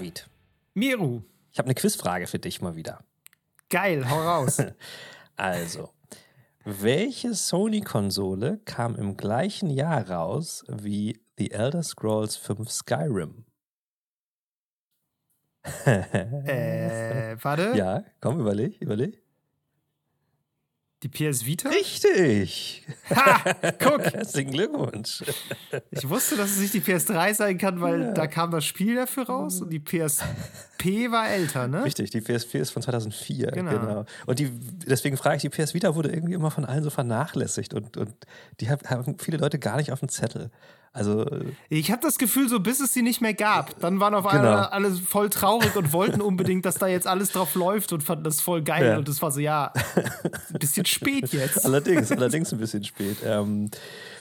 David, Miru. ich habe eine Quizfrage für dich mal wieder. Geil, hau raus. Also, welche Sony-Konsole kam im gleichen Jahr raus wie The Elder Scrolls 5 Skyrim? äh, warte. Ja, komm, überleg, überleg. Die PS Vita? Richtig! Ha! Guck! Herzlichen Glückwunsch. Ich wusste, dass es nicht die PS3 sein kann, weil Ja. da kam das Spiel dafür raus und die PSP war älter, ne? Richtig, die PS4 ist von 2004. Genau. Genau. Und die, deswegen frage ich, die PS Vita wurde irgendwie immer von allen so vernachlässigt und, und die hab- haben viele Leute gar nicht auf dem Zettel. Also, Ich habe das Gefühl, so bis es sie nicht mehr gab, dann waren auf Genau. einmal alle voll traurig und wollten unbedingt, dass da jetzt alles drauf läuft und fanden das voll geil. Ja. Und das war so, ja, ein bisschen spät jetzt. allerdings, allerdings ein bisschen spät. Ähm,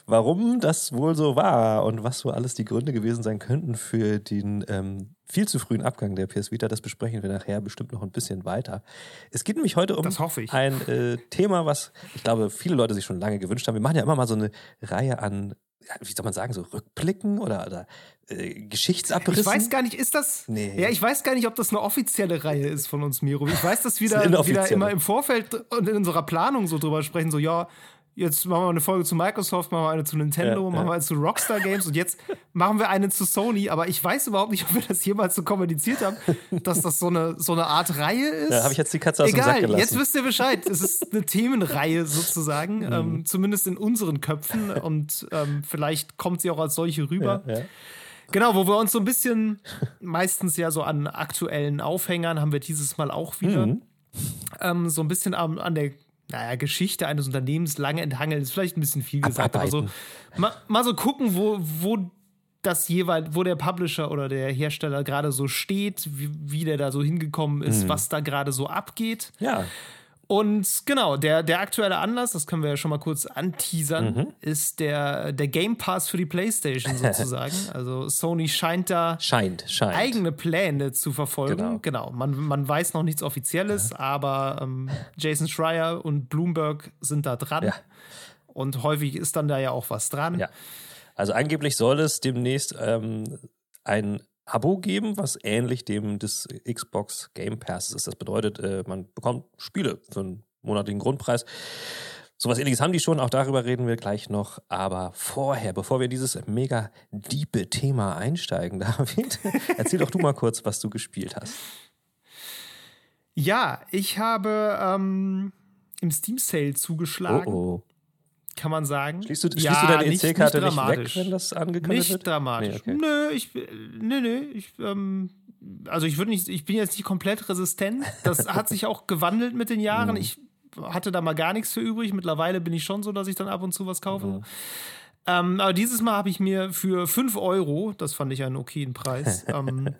warum das wohl so war und was so alles die Gründe gewesen sein könnten für den ähm, viel zu frühen Abgang der PS Vita, das besprechen wir nachher bestimmt noch ein bisschen weiter. Es geht nämlich heute um Das hoffe ich. ein äh, Thema, was ich glaube, viele Leute sich schon lange gewünscht haben. Wir machen ja immer mal so eine Reihe an, wie soll man sagen, so Rückblicken oder, oder äh, Geschichtsabrissen. Ich weiß gar nicht, ist das? Nee. Ja, ich weiß gar nicht, ob das eine offizielle Reihe ist von uns, Miro. Ich weiß, dass wir da wieder immer im Vorfeld und in unserer Planung so drüber sprechen, so, ja, jetzt machen wir eine Folge zu Microsoft, machen wir eine zu Nintendo, Ja, machen ja. wir eine zu Rockstar Games und jetzt machen wir eine zu Sony, aber ich weiß überhaupt nicht, ob wir das jemals so kommuniziert haben, dass das so eine, so eine Art Reihe ist. Da habe ich jetzt die Katze aus dem Sack Egal, gelassen. jetzt wisst ihr Bescheid. Es ist eine Themenreihe sozusagen, Mhm. ähm, zumindest in unseren Köpfen und ähm, vielleicht kommt sie auch als solche rüber. ja, ja. Genau, wo wir uns so ein bisschen, meistens ja so an aktuellen Aufhängern, haben wir dieses Mal auch wieder Mhm. ähm, so ein bisschen am, an der naja, Geschichte eines Unternehmens lange enthangeln, ist vielleicht ein bisschen viel gesagt, aber so mal, mal so gucken, wo, wo das jeweils, wo der Publisher oder der Hersteller gerade so steht, wie, wie der da so hingekommen ist, Mhm. was da gerade so abgeht. ja. Und genau, der, der aktuelle Anlass, das können wir ja schon mal kurz anteasern, Mhm. ist der, der Game Pass für die PlayStation sozusagen. also Sony scheint da Scheint, scheint. eigene Pläne zu verfolgen. Genau. Genau, Man, man weiß noch nichts Offizielles, aber ähm, Jason Schreier und Bloomberg sind da dran. Ja. Und häufig ist dann da ja auch was dran. Ja. Also angeblich soll es demnächst ähm, ein Abo geben, was ähnlich dem des Xbox Game Passes ist. Das bedeutet, äh, man bekommt Spiele für einen monatlichen Grundpreis. Sowas ähnliches haben die schon, auch darüber reden wir gleich noch. Aber vorher, bevor wir in dieses mega diepe Thema einsteigen, David, erzähl doch du mal kurz, was du gespielt hast. Ja, ich habe ähm, im Steam Sale zugeschlagen, Oh, oh. Kann man sagen. Schließt du, schließt ja, du deine nicht- EC-Karte nicht, weg, dramatisch. wenn das angekündigt Nicht wird? dramatisch. Nee, okay. Nö, ich, nö, nö, ich, ähm, also ich würde nicht, ich bin jetzt nicht komplett resistent. Das hat sich auch gewandelt mit den Mhm. Jahren. Ich hatte da mal gar nichts für übrig. Mittlerweile bin ich schon so, dass ich dann ab und zu was kaufe. Mhm. Ähm, aber dieses Mal habe ich mir für 5 Euro, das fand ich einen okayen Preis, ähm,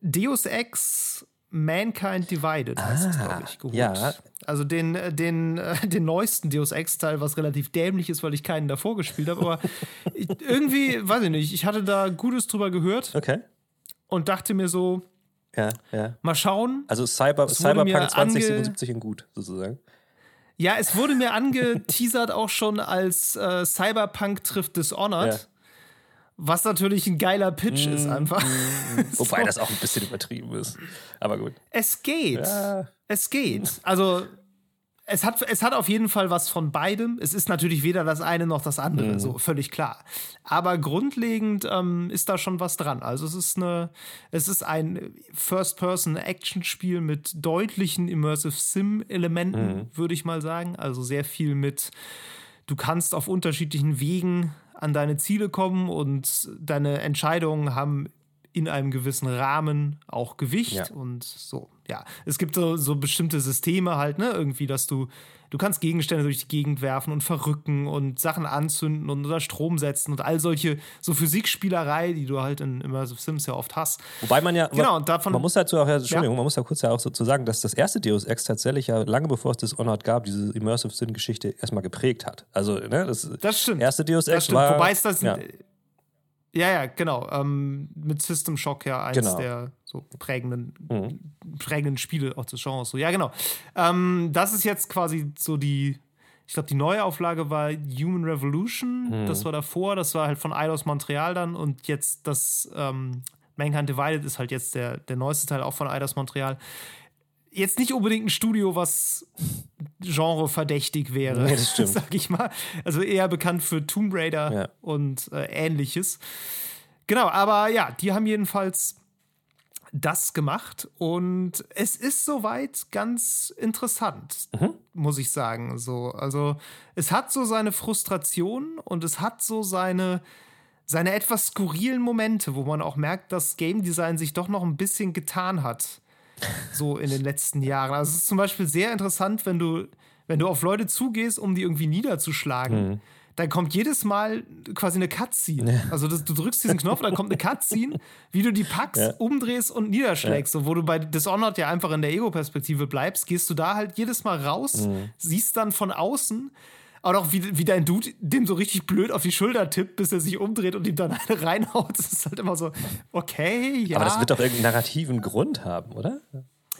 Deus Ex Mankind Divided heißt es, Ah, glaube ich, geholt. ja. Also den, äh, den, äh, den neuesten Deus Ex-Teil, was relativ dämlich ist, weil ich keinen davor gespielt habe. Aber ich, irgendwie, weiß ich nicht, ich hatte da Gutes drüber gehört Okay. und dachte mir so, Ja, ja. mal schauen. Also Cyber, Es Cyberpunk ange- 2077 in gut, sozusagen. Ja, es wurde mir angeteasert auch schon als äh, Cyberpunk trifft Dishonored. Ja. Was natürlich ein geiler Pitch ist einfach. Wobei So. das auch ein bisschen übertrieben ist. Aber gut. Es geht. Ja. Es geht. Also, es hat, es hat auf jeden Fall was von beidem. Es ist natürlich weder das eine noch das andere, Mhm. so völlig klar. Aber grundlegend ähm, ist da schon was dran. Also, es ist eine, es ist ein First-Person-Action-Spiel mit deutlichen Immersive Sim-Elementen, Mhm. würde ich mal sagen. Also sehr viel mit, du kannst auf unterschiedlichen Wegen an deine Ziele kommen und deine Entscheidungen haben in einem gewissen Rahmen auch Gewicht Ja. und so. Ja, es gibt so, so bestimmte Systeme halt, ne, irgendwie, dass du, du kannst Gegenstände durch die Gegend werfen und verrücken und Sachen anzünden und unter Strom setzen und all solche, so Physikspielerei, die du halt in Immersive Sims ja oft hast. Wobei man ja, Genau, und davon- man muss dazu auch, ja, Entschuldigung, man muss ja kurz ja auch so zu sagen, dass das erste Deus Ex tatsächlich ja lange bevor es Dishonored gab, diese Immersive Sin-Geschichte erstmal geprägt hat. Also, ne, das, Das stimmt. erste Deus Das Ex stimmt. war. Wobei es das. ja, Ja, ja, genau. Ähm, mit System Shock ja eins Genau. Mhm. der so prägenden, prägenden Spiele auch des Genres. So, ja, genau. Ähm, das ist jetzt quasi so die. Ich glaube, die neue Auflage war Human Revolution. Mhm. Das war davor. Das war halt von Eidos Montreal dann. Und jetzt das ähm, Mankind Divided ist halt jetzt der, der neueste Teil auch von Eidos Montreal. Jetzt nicht unbedingt ein Studio, was genreverdächtig wäre, Nee, das stimmt. sag ich mal. Also eher bekannt für Tomb Raider Ja. und äh, ähnliches. Genau, aber ja, die haben jedenfalls das gemacht und es ist soweit ganz interessant, muss ich sagen. So, also es hat so seine Frustration und es hat so seine seine etwas skurrilen Momente, wo man auch merkt, dass Game Design sich doch noch ein bisschen getan hat. So in den letzten Jahren. Also es ist zum Beispiel sehr interessant, wenn du, wenn du auf Leute zugehst, um die irgendwie niederzuschlagen. Dann kommt jedes Mal quasi eine Cutscene. Also das, du drückst diesen Knopf, dann kommt eine Cutscene, wie du die packst, Ja. umdrehst und niederschlägst. So, wo du bei Dishonored ja einfach in der Ego-Perspektive bleibst, gehst du da halt jedes Mal raus, siehst dann von außen, auch noch wie, wie dein Dude dem so richtig blöd auf die Schulter tippt, bis er sich umdreht und ihm dann eine reinhaut. Das ist halt immer so, okay, ja. Aber das wird doch irgendeinen narrativen Grund haben, oder?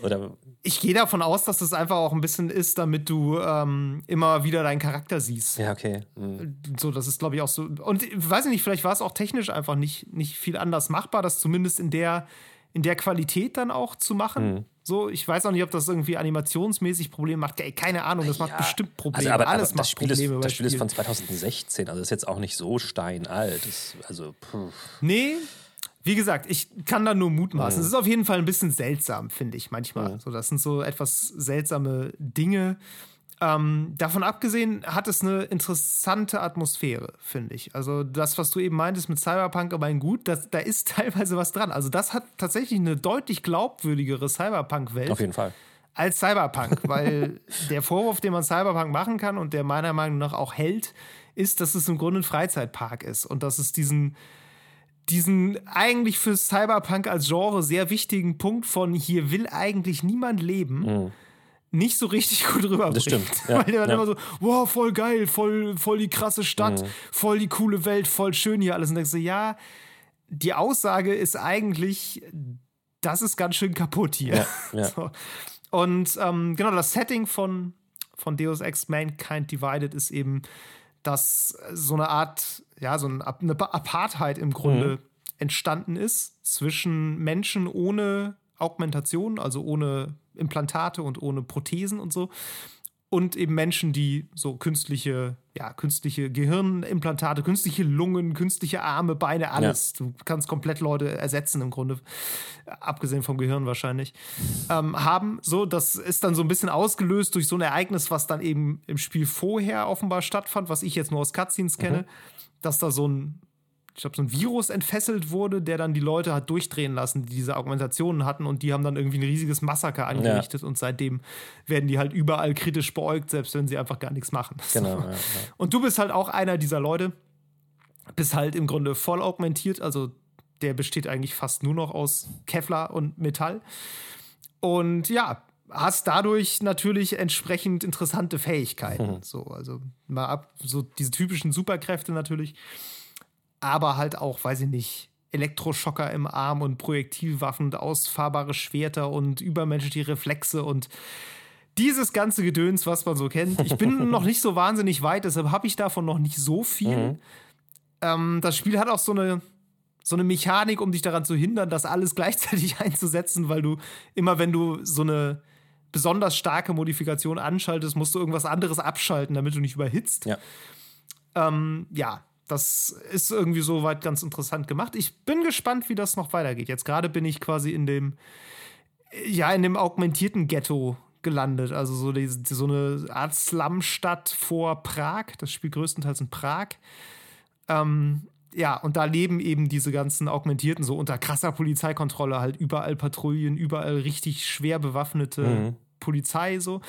Oder ich gehe davon aus, dass das einfach auch ein bisschen ist, damit du ähm, immer wieder deinen Charakter siehst. ja, okay. Hm. So, das ist, glaube ich, auch so. Und weiß ich nicht, vielleicht war es auch technisch einfach nicht, nicht viel anders machbar, das zumindest in der, in der Qualität dann auch zu machen. Mhm. So, ich weiß auch nicht, ob das irgendwie animationsmäßig Probleme macht. Ey, keine Ahnung, das macht Ja. bestimmt Probleme. Also, aber, Alles aber macht das Spiel, Probleme ist, das Spiel ist von 2016, also ist jetzt auch nicht so steinalt. Das, also, puh. Nee, wie gesagt, ich kann da nur mutmaßen. Mhm. Es ist auf jeden Fall ein bisschen seltsam, finde ich manchmal. So, das sind so etwas seltsame Dinge. Ähm, davon abgesehen hat es eine interessante Atmosphäre, finde ich. Also das, was du eben meintest mit Cyberpunk, aber ein Gut, das, da ist teilweise was dran. Also das hat tatsächlich eine deutlich glaubwürdigere Cyberpunk-Welt auf jeden Fall. als Cyberpunk, weil der Vorwurf, den man Cyberpunk machen kann und der meiner Meinung nach auch hält, ist, dass es im Grunde ein Freizeitpark ist und dass es diesen diesen eigentlich für Cyberpunk als Genre sehr wichtigen Punkt von hier will eigentlich niemand leben, nicht so richtig gut rüberbringt. Mhm. Das stimmt, ja, Weil der dann ja. immer so, wow, voll geil, voll, voll die krasse Stadt, Mhm. voll die coole Welt, voll schön hier alles. Und denkst du, ja, die Aussage ist eigentlich, das ist ganz schön kaputt hier. Ja. So. Und ähm, genau, das Setting von, von Deus Ex Mankind Divided ist eben, dass so eine Art, ja, so ein, eine Apartheid im Grunde entstanden ist zwischen Menschen ohne Augmentation, also ohne Implantate und ohne Prothesen und so. Und eben Menschen, die so künstliche, ja, künstliche Gehirnimplantate, künstliche Lungen, künstliche Arme, Beine, alles. Du kannst komplett Leute ersetzen im Grunde, abgesehen vom Gehirn wahrscheinlich, ähm, haben. So, das ist dann so ein bisschen ausgelöst durch so ein Ereignis, was dann eben im Spiel vorher offenbar stattfand, was ich jetzt nur aus Cutscenes kenne, dass da so ein ich glaube, so ein Virus entfesselt wurde, der dann die Leute hat durchdrehen lassen, die diese Augmentationen hatten und die haben dann irgendwie ein riesiges Massaker angerichtet und seitdem werden die halt überall kritisch beäugt, selbst wenn sie einfach gar nichts machen. Genau. So. Ja, ja. Und du bist halt auch einer dieser Leute, bist halt im Grunde voll augmentiert, also der besteht eigentlich fast nur noch aus Kevlar und Metall. Und ja, hast dadurch natürlich entsprechend interessante Fähigkeiten. So, also mal ab, so diese typischen Superkräfte natürlich aber halt auch, weiß ich nicht, Elektroschocker im Arm und Projektilwaffen und ausfahrbare Schwerter und übermenschliche Reflexe und dieses ganze Gedöns, was man so kennt. Ich bin noch nicht so wahnsinnig weit, deshalb habe ich davon noch nicht so viel. Ähm, das Spiel hat auch so eine, so eine Mechanik, um dich daran zu hindern, das alles gleichzeitig einzusetzen, weil du immer, wenn du so eine besonders starke Modifikation anschaltest, musst du irgendwas anderes abschalten, damit du nicht überhitzt. Ja. Ähm, ja, das ist irgendwie soweit ganz interessant gemacht. Ich bin gespannt, wie das noch weitergeht. Jetzt gerade bin ich quasi in dem, ja, in dem augmentierten Ghetto gelandet. Also so, die, so eine Art Slumstadt vor Prag. Das spielt größtenteils in Prag. Ähm, ja, und da leben eben diese ganzen Augmentierten so unter krasser Polizeikontrolle, halt überall Patrouillen, überall richtig schwer bewaffnete Polizei so.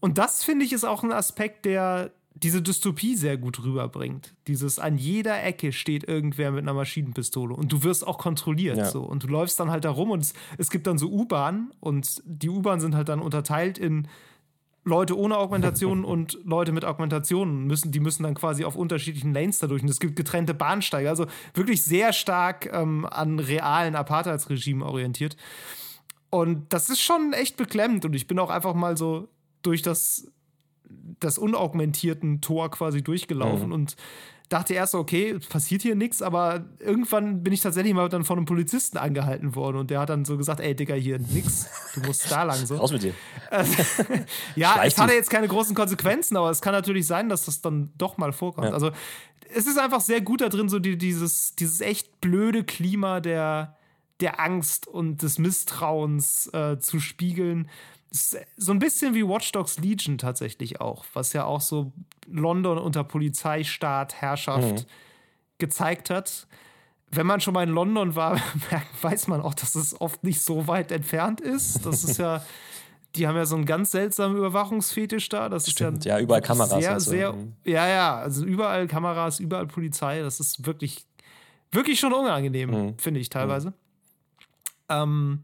Und das finde ich ist auch ein Aspekt, der diese Dystopie sehr gut rüberbringt. Dieses an jeder Ecke steht irgendwer mit einer Maschinenpistole und du wirst auch kontrolliert Ja. so und du läufst dann halt da rum und es, es gibt dann so U-Bahnen und die U-Bahnen sind halt dann unterteilt in Leute ohne Augmentation und Leute mit Augmentationen müssen, die müssen dann quasi auf unterschiedlichen Lanes dadurch. Und es gibt getrennte Bahnsteige, also wirklich sehr stark ähm, an realen Apartheidsregimen orientiert. Und das ist schon echt beklemmend. Und ich bin auch einfach mal so durch das das unaugmentierten Tor quasi durchgelaufen Mhm. und dachte erst, okay, es passiert hier nichts, aber irgendwann bin ich tatsächlich mal dann von einem Polizisten angehalten worden und der hat dann so gesagt, ey Digga, hier nix, du musst da lang so. Raus mit dir. Ja, Schleich es hatte jetzt keine großen Konsequenzen, aber es kann natürlich sein, dass das dann doch mal vorkommt. Ja. Also es ist einfach sehr gut da drin, so die, dieses, dieses echt blöde Klima der, der Angst und des Misstrauens äh, zu spiegeln. So ein bisschen wie Watch Dogs Legion tatsächlich auch, was ja auch so London unter Polizeistaat, Herrschaft gezeigt hat. Wenn man schon mal in London war, weiß man auch, dass es oft nicht so weit entfernt ist. Das ist ja, die haben ja so einen ganz seltsamen Überwachungsfetisch da. Das Stimmt, ist ja, ja, überall Kameras Sehr, so. sehr, Mhm. ja, ja, also überall Kameras, überall Polizei. Das ist wirklich, wirklich schon unangenehm, Mhm. finde ich teilweise. Ähm,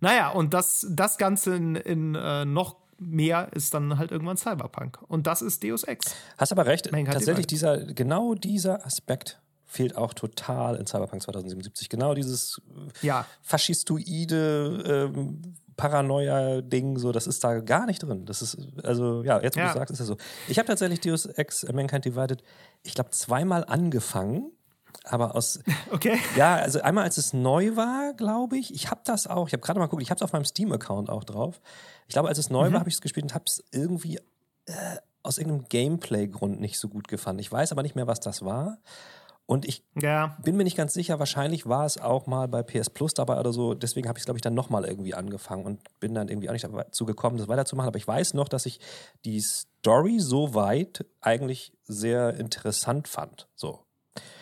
naja, und das, das Ganze in, in äh, noch mehr ist dann halt irgendwann Cyberpunk. Und das ist Deus Ex. Hast aber recht, tatsächlich dieser, genau dieser Aspekt fehlt auch total in Cyberpunk 2077. Genau dieses Ja, faschistoide ähm, Paranoia-Ding, so, das ist da gar nicht drin. Das ist, also, ja, jetzt, wo Ja. du sagst, ist das so. Ich habe tatsächlich Deus Ex äh, Mankind Divided, ich glaube, zweimal angefangen, aber aus, okay. ja, also einmal als es neu war, glaube ich. Ich habe das auch, ich habe gerade mal geguckt, ich habe es auf meinem Steam-Account auch drauf. Ich glaube, als es neu war, habe ich es gespielt und habe es irgendwie äh, aus irgendeinem Gameplay-Grund nicht so gut gefunden. Ich weiß aber nicht mehr, was das war. Und ich Ja, bin mir nicht ganz sicher, wahrscheinlich war es auch mal bei PS Plus dabei oder so. Deswegen habe ich es, glaube ich, dann nochmal irgendwie angefangen und bin dann irgendwie auch nicht dazu gekommen, das weiterzumachen. Aber ich weiß noch, dass ich die Story so weit eigentlich sehr interessant fand. So.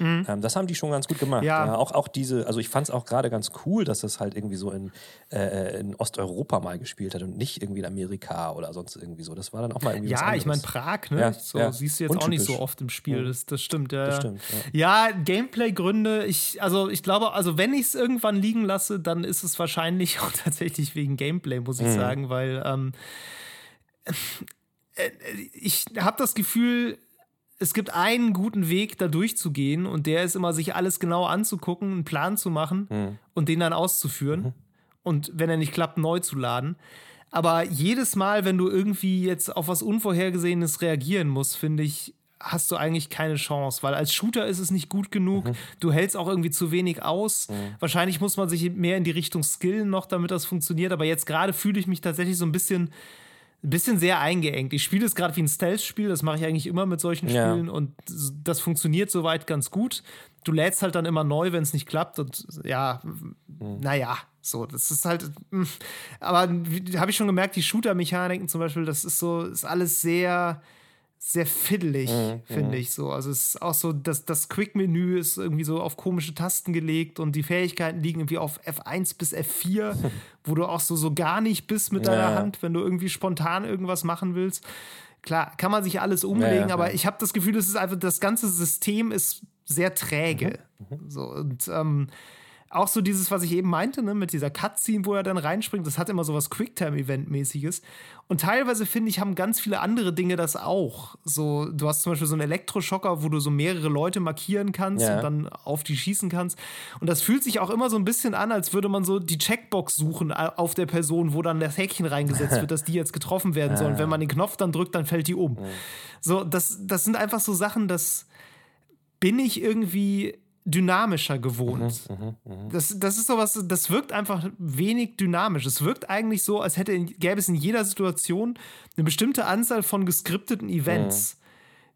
Ähm, das haben die schon ganz gut gemacht. Mhm. Ja. auch, auch diese, also ich fand es auch gerade ganz cool, dass das halt irgendwie so in, äh, in Osteuropa mal gespielt hat und nicht irgendwie in Amerika oder sonst irgendwie so. Das war dann auch mal irgendwie Ja, ich meine. Prag, ne? Ja, so ja. siehst du jetzt auch nicht so Untypisch. oft im Spiel. Ja. Das, das stimmt, ja. Das ja. stimmt, Ja, Gameplay-Gründe, ich, also ich glaube, also wenn ich es irgendwann liegen lasse, dann ist es wahrscheinlich auch tatsächlich wegen Gameplay, muss ich Mhm. sagen, weil ähm, äh, ich habe das Gefühl, es gibt einen guten Weg, da durchzugehen, und der ist immer, sich alles genau anzugucken, einen Plan zu machen Mhm. und den dann auszuführen. Und wenn er nicht klappt, neu zu laden. Aber jedes Mal, wenn du irgendwie jetzt auf was Unvorhergesehenes reagieren musst, finde ich, hast du eigentlich keine Chance, weil als Shooter ist es nicht gut genug. Du hältst auch irgendwie zu wenig aus. Wahrscheinlich muss man sich mehr in die Richtung skillen noch, damit das funktioniert. Aber jetzt gerade fühle ich mich tatsächlich so ein bisschen, ein bisschen sehr eingeengt. Ich spiele es gerade wie ein Stealth-Spiel, das mache ich eigentlich immer mit solchen Ja. Spielen und das funktioniert soweit ganz gut. Du lädst halt dann immer neu, wenn es nicht klappt und ja, naja, so, das ist halt, mm. aber habe ich schon gemerkt, die Shooter-Mechaniken zum Beispiel, das ist so, ist alles sehr, sehr fiddelig, finde ich so. Also es ist auch so, dass das Quick-Menü ist irgendwie so auf komische Tasten gelegt und die Fähigkeiten liegen irgendwie auf F1 bis F4, wo du auch so, so gar nicht bist mit deiner Ja. Hand, wenn du irgendwie spontan irgendwas machen willst. Klar, kann man sich alles umlegen, Ja, aber ja. ich habe das Gefühl, es ist einfach, das ganze System ist sehr träge. Mhm, So, und ähm, auch so dieses, was ich eben meinte, ne, mit dieser Cutscene, wo er dann reinspringt, das hat immer so was Quicktime-Event-mäßiges. Und teilweise, finde ich, haben ganz viele andere Dinge das auch. So, du hast zum Beispiel so einen Elektroschocker, wo du so mehrere Leute markieren kannst Ja. und dann auf die schießen kannst. Und das fühlt sich auch immer so ein bisschen an, als würde man so die Checkbox suchen äh, auf der Person, wo dann das Häkchen reingesetzt wird, dass die jetzt getroffen werden soll. Und wenn man den Knopf dann drückt, dann fällt die um. So, das, das sind einfach so Sachen, das bin ich irgendwie dynamischer gewohnt. Das, das ist sowas, das wirkt einfach wenig dynamisch. Es wirkt eigentlich so, als hätte, gäbe es in jeder Situation eine bestimmte Anzahl von geskripteten Events,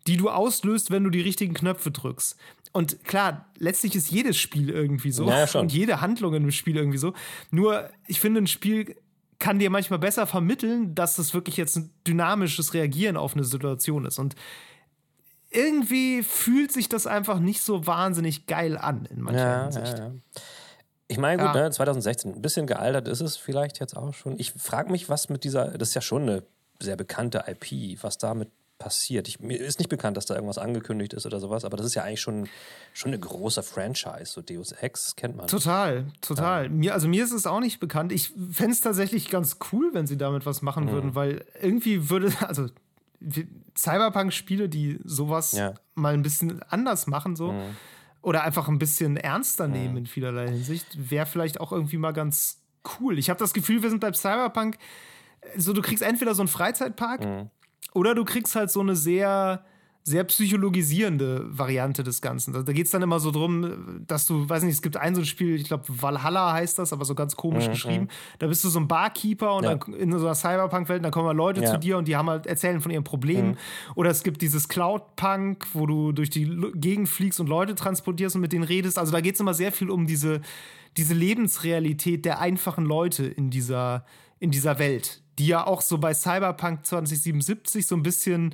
die du auslöst, wenn du die richtigen Knöpfe drückst. Und klar, letztlich ist jedes Spiel irgendwie so Ja, ja, schon. und jede Handlung in einem Spiel irgendwie so. Nur, ich finde, ein Spiel kann dir manchmal besser vermitteln, dass das wirklich jetzt ein dynamisches Reagieren auf eine Situation ist. Und irgendwie fühlt sich das einfach nicht so wahnsinnig geil an in mancher Ja, Hinsicht. ja, ja. Ich meine, gut, Ja. ne, 2016, ein bisschen gealtert ist es vielleicht jetzt auch schon. Ich frage mich, was mit dieser, das ist ja schon eine sehr bekannte IP, was damit passiert. Ich, mir ist nicht bekannt, dass da irgendwas angekündigt ist oder sowas, aber das ist ja eigentlich schon, schon eine große Franchise. So Deus Ex kennt man. Total, total. Mir, also mir ist es auch nicht bekannt. Ich fände es tatsächlich ganz cool, wenn sie damit was machen Mhm. würden, weil irgendwie würde, also Cyberpunk-Spiele, die sowas Ja. Mhm. mal ein bisschen anders machen, so, oder einfach ein bisschen ernster nehmen in vielerlei Hinsicht, wäre vielleicht auch irgendwie mal ganz cool. Ich habe das Gefühl, wir sind bei Cyberpunk, so du kriegst entweder so einen Freizeitpark Mhm. Oder du kriegst halt so eine sehr, sehr psychologisierende Variante des Ganzen. Da, da geht es dann immer so drum, dass du, weiß nicht, es gibt ein so ein Spiel, ich glaube Valhalla heißt das, aber so ganz komisch mhm. geschrieben. Da bist du so ein Barkeeper und ja. dann in so einer Cyberpunk-Welt, dann kommen mal Leute ja. zu dir und die haben halt erzählen von ihren Problemen. Mhm. Oder es gibt dieses Cloud-Punk, wo du durch die Gegend fliegst und Leute transportierst und mit denen redest. Also da geht es immer sehr viel um diese, diese Lebensrealität der einfachen Leute in dieser, in dieser Welt, die ja auch so bei Cyberpunk 2077 so ein bisschen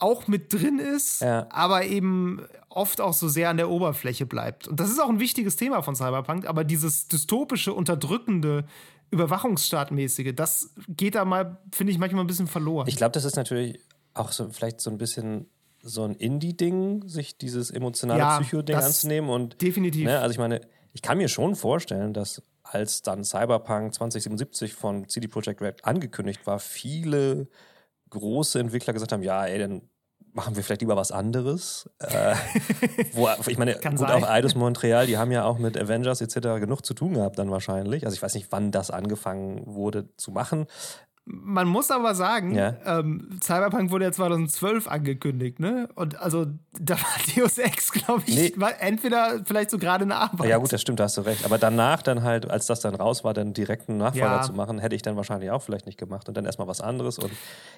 auch mit drin ist, ja. aber eben oft auch so sehr an der Oberfläche bleibt. Und das ist auch ein wichtiges Thema von Cyberpunk, aber dieses dystopische, unterdrückende, Überwachungsstaatmäßige, das geht da mal, finde ich, manchmal ein bisschen verloren. Ich glaube, das ist natürlich auch so vielleicht so ein bisschen so ein Indie-Ding, sich dieses emotionale ja, Psycho-Ding anzunehmen. Und, definitiv. Ne, also ich meine, ich kann mir schon vorstellen, dass als dann Cyberpunk 2077 von CD Projekt Red angekündigt war, viele große Entwickler gesagt haben, ja, ey, dann machen wir vielleicht lieber was anderes. Äh, wo, ich meine, Kann gut, sein. auch Eidos Montreal, die haben ja auch mit Avengers etc. genug zu tun gehabt dann wahrscheinlich. Also ich weiß nicht, wann das angefangen wurde zu machen. Man muss aber sagen, ja. ähm, Cyberpunk wurde ja 2012 angekündigt, ne? Und also da war Deus Ex, glaube ich, nee. war entweder vielleicht so gerade eine Arbeit. Ja gut, das stimmt, da hast du recht. Aber danach dann halt, als das dann raus war, dann direkt einen Nachfolger ja. zu machen, hätte ich dann wahrscheinlich auch vielleicht nicht gemacht und dann erstmal was anderes. Und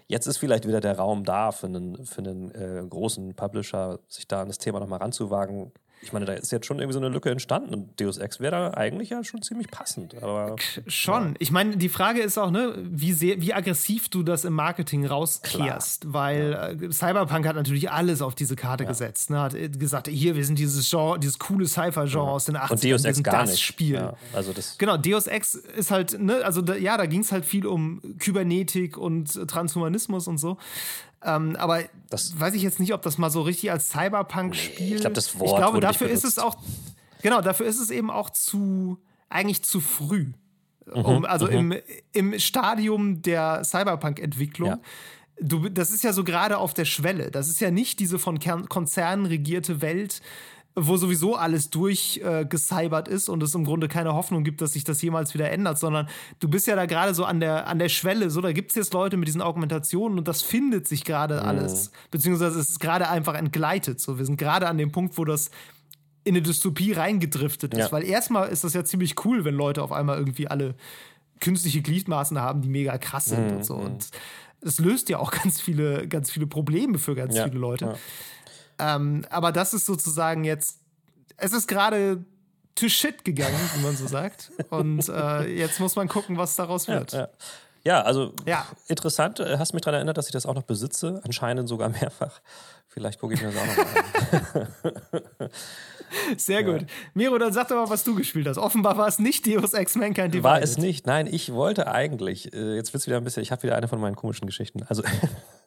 jetzt ist vielleicht wieder der Raum da für einen, für einen äh, großen Publisher, sich da an das Thema nochmal ranzuwagen ich meine, da ist jetzt schon irgendwie so eine Lücke entstanden und Deus Ex wäre da eigentlich ja schon ziemlich passend. Aber, schon. Ja. Ich meine, die Frage ist auch, ne, wie, sehr, wie aggressiv du das im Marketing rauskehrst, weil ja. äh, Cyberpunk hat natürlich alles auf diese Karte ja. gesetzt. Ne, hat gesagt, hier, wir sind dieses Genre, dieses coole Cypher-Genre aus den 80ern. Und Deus Ex gar das nicht. Spiel. also das genau, Deus Ex ist halt, ne, also da, ja, da ging es halt viel um Kybernetik und Transhumanismus und so. Ähm, aber das weiß ich jetzt nicht, ob das mal so richtig als Cyberpunk-Spiel. Nee, ich glaube, das Wort. Ich glaube, dafür ist es auch. Genau, dafür ist es eben auch zu eigentlich zu früh. Mhm, um, also mhm. im, im Stadium der Cyberpunk-Entwicklung. Ja. Du, das ist ja so gerade auf der Schwelle. Das ist ja nicht diese von Konzernen regierte Welt, wo sowieso alles durchgecybert äh, ist und es im Grunde keine Hoffnung gibt, dass sich das jemals wieder ändert, sondern du bist ja da gerade so an der, an der Schwelle, so da gibt es jetzt Leute mit diesen Augmentationen und das findet sich gerade mhm. alles, beziehungsweise es ist gerade einfach entgleitet. So, wir sind gerade an dem Punkt, wo das in eine Dystopie reingedriftet ist, ja. weil erstmal ist das ja ziemlich cool, wenn Leute auf einmal irgendwie alle künstliche Gliedmaßen haben, die mega krass sind mhm. und so und es löst ja auch ganz viele, ganz viele Probleme für ganz ja. viele Leute. Ja. Ähm, aber das ist sozusagen jetzt, es ist gerade to shit gegangen, wie man so sagt. Und äh, jetzt muss man gucken, was daraus wird. Ja, ja. ja also ja. interessant. Äh, hast mich daran erinnert, dass ich das auch noch besitze. Anscheinend sogar mehrfach. Vielleicht gucke ich mir das auch noch an. Sehr gut. Miro, dann sag doch mal, was du gespielt hast. Offenbar war es nicht Deus Ex Mankind Divided. War es nicht. Nein, ich wollte eigentlich, äh, jetzt wird es wieder ein bisschen, ich habe wieder eine von meinen komischen Geschichten. Also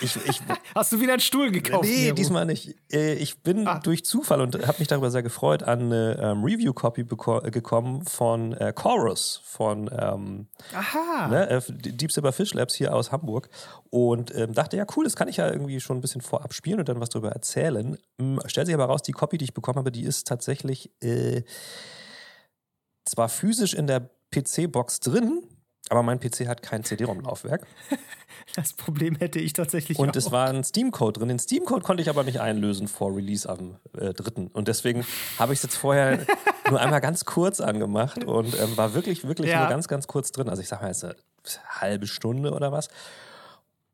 Ich, ich, Hast du wieder einen Stuhl gekauft? Nee, Nero? diesmal nicht. Äh, ich bin ah. durch Zufall und habe mich darüber sehr gefreut an eine ähm, Review-Copy gekommen von äh, Chorus, von ähm, Aha. Ne, äh, Deep Silver Fish Labs hier aus Hamburg. Und ähm, dachte, ja, cool, das kann ich ja irgendwie schon ein bisschen vorab spielen und dann was darüber erzählen. Ähm, stellt sich aber raus, die Copy, die ich bekommen habe, die ist tatsächlich äh, zwar physisch in der PC-Box drin, aber mein PC hat kein CD-ROM-Laufwerk. Das Problem hätte ich tatsächlich Und auch. es war ein Steam-Code drin. Den Steam-Code konnte ich aber nicht einlösen vor Release am äh, 3. Und deswegen habe ich es jetzt vorher nur einmal ganz kurz angemacht und ähm, war wirklich, wirklich ja. nur ganz, ganz kurz drin. Also ich sage mal jetzt eine halbe Stunde oder was.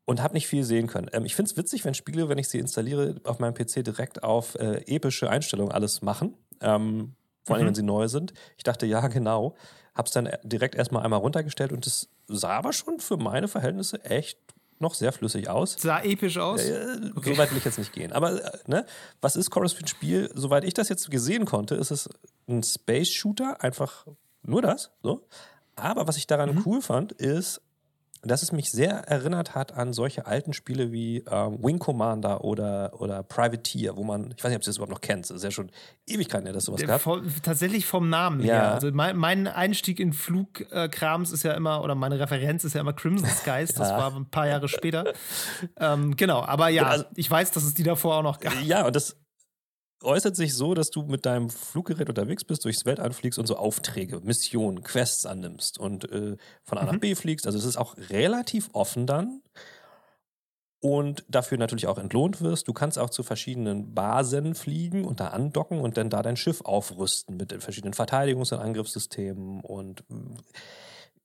Und habe nicht viel sehen können. Ähm, ich finde es witzig, wenn Spiele, wenn ich sie installiere, auf meinem PC direkt auf äh, epische Einstellungen alles machen. Ähm, vor allem, mhm. wenn sie neu sind. Ich dachte, ja, genau. Hab's dann direkt erstmal einmal runtergestellt und es sah aber schon für meine Verhältnisse echt noch sehr flüssig aus. Sah episch aus. Äh, okay. So weit will ich jetzt nicht gehen. Aber äh, ne, was ist Chorus für ein Spiel? Soweit ich das jetzt gesehen konnte, ist es ein Space Shooter, einfach nur das. So. Aber was ich daran mhm. cool fand, ist, dass es mich sehr erinnert hat an solche alten Spiele wie ähm, Wing Commander oder, oder Privateer, wo man, ich weiß nicht, ob Sie das überhaupt noch kennt, es ist ja schon Ewigkeiten her, dass sowas gab. Voll, tatsächlich vom Namen ja. her. Also mein, mein Einstieg in Flugkrams ist ja immer, oder meine Referenz ist ja immer Crimson Skies, ja. das war ein paar Jahre später. ähm, genau, aber ja, also, ich weiß, dass es die davor auch noch gab. Ja, und das, äußert sich so, dass du mit deinem Fluggerät unterwegs bist, durchs Weltall fliegst und so Aufträge, Missionen, Quests annimmst und äh, von A nach mhm. B fliegst. Also es ist auch relativ offen dann. und dafür natürlich auch entlohnt wirst. Du kannst auch zu verschiedenen Basen fliegen und da andocken und dann da dein Schiff aufrüsten mit den verschiedenen Verteidigungs- und Angriffssystemen und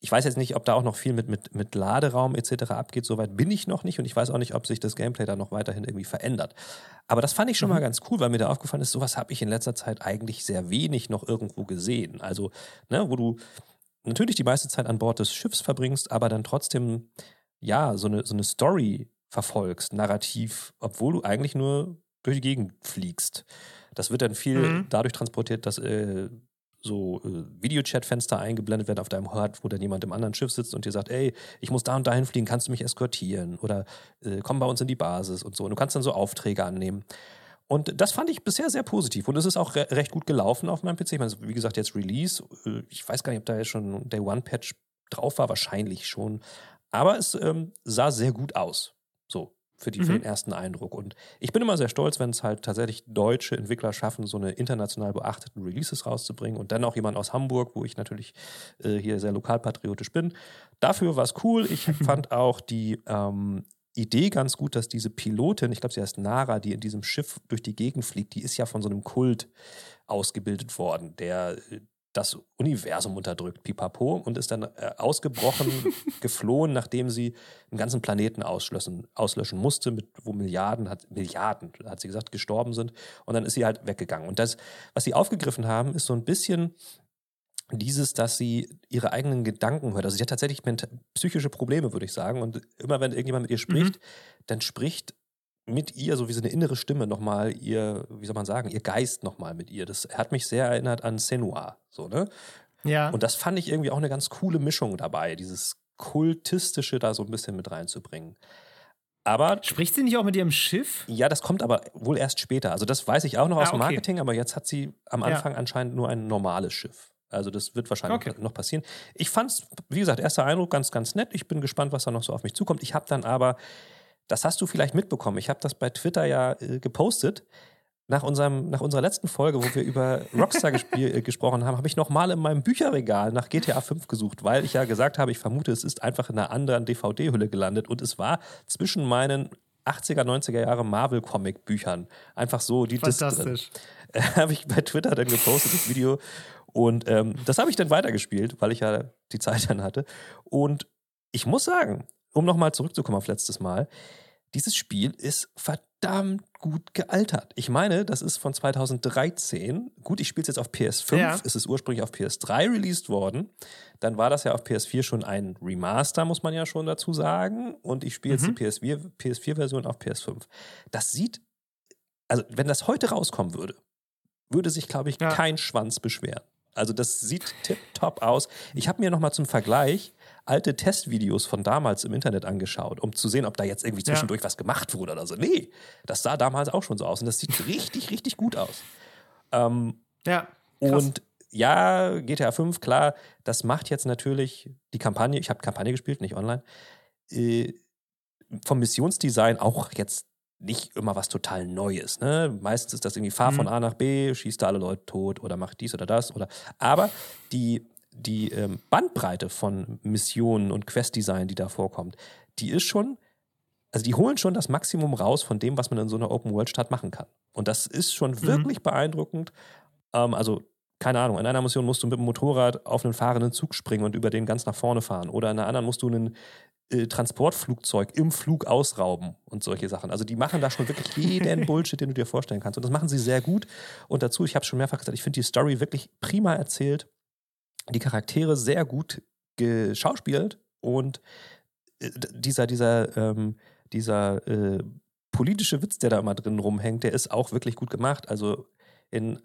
ich weiß jetzt nicht, ob da auch noch viel mit, mit, mit Laderaum etc. abgeht. Soweit bin ich noch nicht und ich weiß auch nicht, ob sich das Gameplay da noch weiterhin irgendwie verändert. Aber das fand ich schon mhm. mal ganz cool, weil mir da aufgefallen ist, sowas habe ich in letzter Zeit eigentlich sehr wenig noch irgendwo gesehen. Also, ne, wo du natürlich die meiste Zeit an Bord des Schiffs verbringst, aber dann trotzdem, ja, so eine, so eine Story verfolgst, narrativ, obwohl du eigentlich nur durch die Gegend fliegst. Das wird dann viel mhm. dadurch transportiert, dass äh, so äh, Videochat-Fenster eingeblendet werden auf deinem HUD, wo dann jemand im anderen Schiff sitzt und dir sagt, ey, ich muss da und dahin fliegen, kannst du mich eskortieren? Oder äh, komm bei uns in die Basis und so. Und du kannst dann so Aufträge annehmen. Und das fand ich bisher sehr positiv. Und es ist auch re recht gut gelaufen auf meinem PC. Ich meine, wie gesagt, jetzt Release. Äh, ich weiß gar nicht, ob da jetzt schon Day One-Patch drauf war. Wahrscheinlich schon. Aber es ähm, sah sehr gut aus. So für, die, mhm. für den ersten Eindruck. Und ich bin immer sehr stolz, wenn es halt tatsächlich deutsche Entwickler schaffen, so eine international beachteten Releases rauszubringen und dann auch jemand aus Hamburg, wo ich natürlich äh, hier sehr lokalpatriotisch bin. Dafür war es cool. Ich fand auch die ähm, Idee ganz gut, dass diese Pilotin, ich glaube, sie heißt Nara, die in diesem Schiff durch die Gegend fliegt, die ist ja von so einem Kult ausgebildet worden, der äh, das Universum unterdrückt, pipapo, und ist dann äh, ausgebrochen, geflohen, nachdem sie einen ganzen Planeten auslöschen, auslöschen musste, mit, wo Milliarden, hat, Milliarden, hat sie gesagt, gestorben sind. Und dann ist sie halt weggegangen. Und das, was sie aufgegriffen haben, ist so ein bisschen dieses, dass sie ihre eigenen Gedanken hört. Also sie hat tatsächlich psychische Probleme, würde ich sagen. Und immer wenn irgendjemand mit ihr spricht, mhm. dann spricht mit ihr, so wie so eine innere Stimme nochmal, ihr, wie soll man sagen, ihr Geist nochmal mit ihr. Das hat mich sehr erinnert an Senua, so, ne? Ja. Und das fand ich irgendwie auch eine ganz coole Mischung dabei, dieses Kultistische da so ein bisschen mit reinzubringen. Aber. Spricht sie nicht auch mit ihrem Schiff? Ja, das kommt aber wohl erst später. Also, das weiß ich auch noch aus ah, okay. dem Marketing, aber jetzt hat sie am Anfang ja. anscheinend nur ein normales Schiff. Also das wird wahrscheinlich okay. noch passieren. Ich fand es, wie gesagt, erster Eindruck ganz, ganz nett. Ich bin gespannt, was da noch so auf mich zukommt. Ich habe dann aber das hast du vielleicht mitbekommen. Ich habe das bei Twitter ja äh, gepostet. Nach, unserem, nach unserer letzten Folge, wo wir über Rockstar äh, gesprochen haben, habe ich nochmal in meinem Bücherregal nach GTA 5 gesucht, weil ich ja gesagt habe, ich vermute, es ist einfach in einer anderen DVD-Hülle gelandet und es war zwischen meinen 80er, 90er Jahre Marvel-Comic-Büchern. Einfach so die Fantastisch. Äh, habe ich bei Twitter dann gepostet, das Video. Und ähm, das habe ich dann weitergespielt, weil ich ja die Zeit dann hatte. Und ich muss sagen, um nochmal zurückzukommen auf letztes Mal, dieses Spiel ist verdammt gut gealtert. Ich meine, das ist von 2013. Gut, ich spiele es jetzt auf PS5. Ja. Es ist ursprünglich auf PS3 released worden. Dann war das ja auf PS4 schon ein Remaster, muss man ja schon dazu sagen. Und ich spiele mhm. jetzt die PS4-Version auf PS5. Das sieht, also wenn das heute rauskommen würde, würde sich, glaube ich, ja. kein Schwanz beschweren. Also das sieht tipptopp aus. Ich habe mir noch mal zum Vergleich alte Testvideos von damals im Internet angeschaut, um zu sehen, ob da jetzt irgendwie zwischendurch ja. was gemacht wurde oder so. Nee, das sah damals auch schon so aus und das sieht richtig, richtig gut aus. Ähm, ja. Krass. Und ja, GTA 5, klar, das macht jetzt natürlich die Kampagne, ich habe Kampagne gespielt, nicht online, äh, vom Missionsdesign auch jetzt nicht immer was total Neues. Ne? Meistens ist das irgendwie, fahr mhm. von A nach B, schießt da alle Leute tot oder mach dies oder das. Oder, aber die die ähm, Bandbreite von Missionen und Questdesign, die da vorkommt, die ist schon, also die holen schon das Maximum raus von dem, was man in so einer Open-World-Stadt machen kann. Und das ist schon mhm. wirklich beeindruckend. Ähm, also, keine Ahnung, in einer Mission musst du mit dem Motorrad auf einen fahrenden Zug springen und über den ganz nach vorne fahren. Oder in einer anderen musst du einen äh, Transportflugzeug im Flug ausrauben und solche Sachen. Also die machen da schon wirklich jeden Bullshit, den du dir vorstellen kannst. Und das machen sie sehr gut. Und dazu, ich habe schon mehrfach gesagt, ich finde die Story wirklich prima erzählt die Charaktere sehr gut geschauspielt und äh, dieser, dieser, ähm, dieser äh, politische Witz, der da immer drin rumhängt, der ist auch wirklich gut gemacht. Also in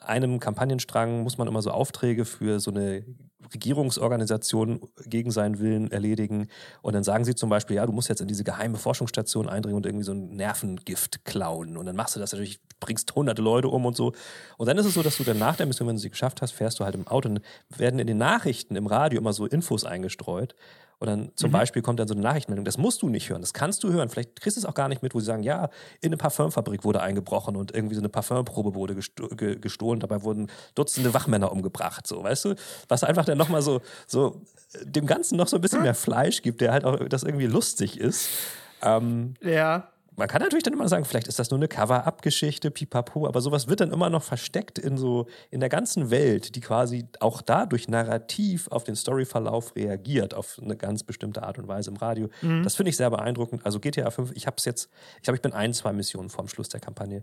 einem Kampagnenstrang muss man immer so Aufträge für so eine Regierungsorganisation gegen seinen Willen erledigen. Und dann sagen sie zum Beispiel, ja, du musst jetzt in diese geheime Forschungsstation eindringen und irgendwie so ein Nervengift klauen. Und dann machst du das natürlich, bringst hunderte Leute um und so. Und dann ist es so, dass du dann nach der Mission, wenn du sie geschafft hast, fährst du halt im Auto und werden in den Nachrichten im Radio immer so Infos eingestreut. Und dann zum mhm. Beispiel kommt dann so eine Nachrichtenmeldung, das musst du nicht hören, das kannst du hören. Vielleicht kriegst du es auch gar nicht mit, wo sie sagen, ja, in eine Parfümfabrik wurde eingebrochen und irgendwie so eine Parfümprobe wurde gestohlen, dabei wurden Dutzende Wachmänner umgebracht, so, weißt du? Was einfach dann nochmal so, so dem Ganzen noch so ein bisschen mehr Fleisch gibt, der halt auch das irgendwie lustig ist. Ähm, Ja. Man kann natürlich dann immer sagen, vielleicht ist das nur eine Cover-Up-Geschichte, pipapo, aber sowas wird dann immer noch versteckt in so, in der ganzen Welt, die quasi auch dadurch narrativ auf den Storyverlauf reagiert, auf eine ganz bestimmte Art und Weise im Radio. Das finde ich sehr beeindruckend. Also GTA 5, ich habe es jetzt, ich glaube, ich bin ein, zwei Missionen vorm Schluss der Kampagne.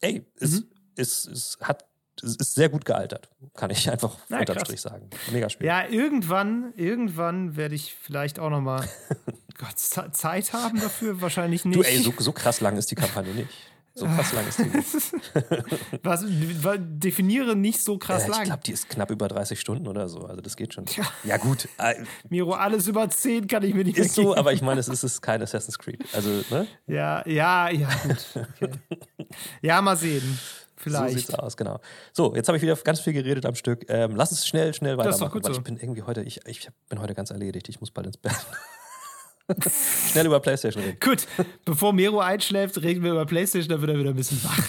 Ey, es, es, es hat, es ist sehr gut gealtert, kann ich einfach Na, unterm. Strich sagen. Mega Spiel. Ja, irgendwann, irgendwann werde ich vielleicht auch noch mal Gott, Ze- Zeit haben dafür. Wahrscheinlich nicht. Du, ey, so, so krass lang ist die Kampagne nicht. So krass lang ist die nicht. Was, wa- definiere nicht so krass Äh, ich lang. glaube, die ist knapp über 30 Stunden oder so. Also das geht schon. Tja. Ja, gut. Äh, Miro, alles über 10 kann ich mir nicht ist so, aber ich meine, es ist, es ist kein Assassin's Creed. Also, ne? Ja, ja, ja, gut. Okay. ja, mal sehen. So Vielleicht. sieht's aus, genau. So, jetzt habe ich wieder ganz viel geredet am Stück. Ähm, lass uns schnell, schnell Das ist doch weitermachen, gut weil so. ich bin irgendwie heute, ich, ich bin heute ganz erledigt. Ich muss bald ins Bett. Schnell über Playstation reden. Gut, bevor Mero einschläft, reden wir über Playstation, dann wird er wieder ein bisschen wach.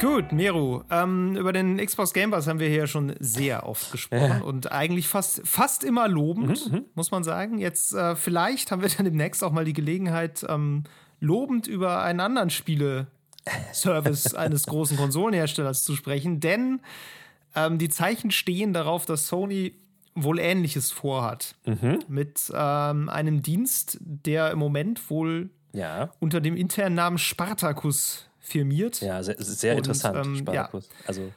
Gut, Meru, ähm, über den Xbox Game Pass haben wir hier schon sehr oft gesprochen und eigentlich fast, fast immer lobend, Mhm, muss man sagen. Jetzt äh, vielleicht haben wir dann demnächst auch mal die Gelegenheit, ähm, lobend über einen anderen Spiele-Service eines großen Konsolenherstellers zu sprechen, denn ähm, die Zeichen stehen darauf, dass Sony wohl Ähnliches vorhat. Mhm. Mit ähm, einem Dienst, der im Moment wohl Ja, unter dem internen Namen Spartacus firmiert. Ja, ja, sehr, sehr Und, interessant, ähm, Spartacus. Also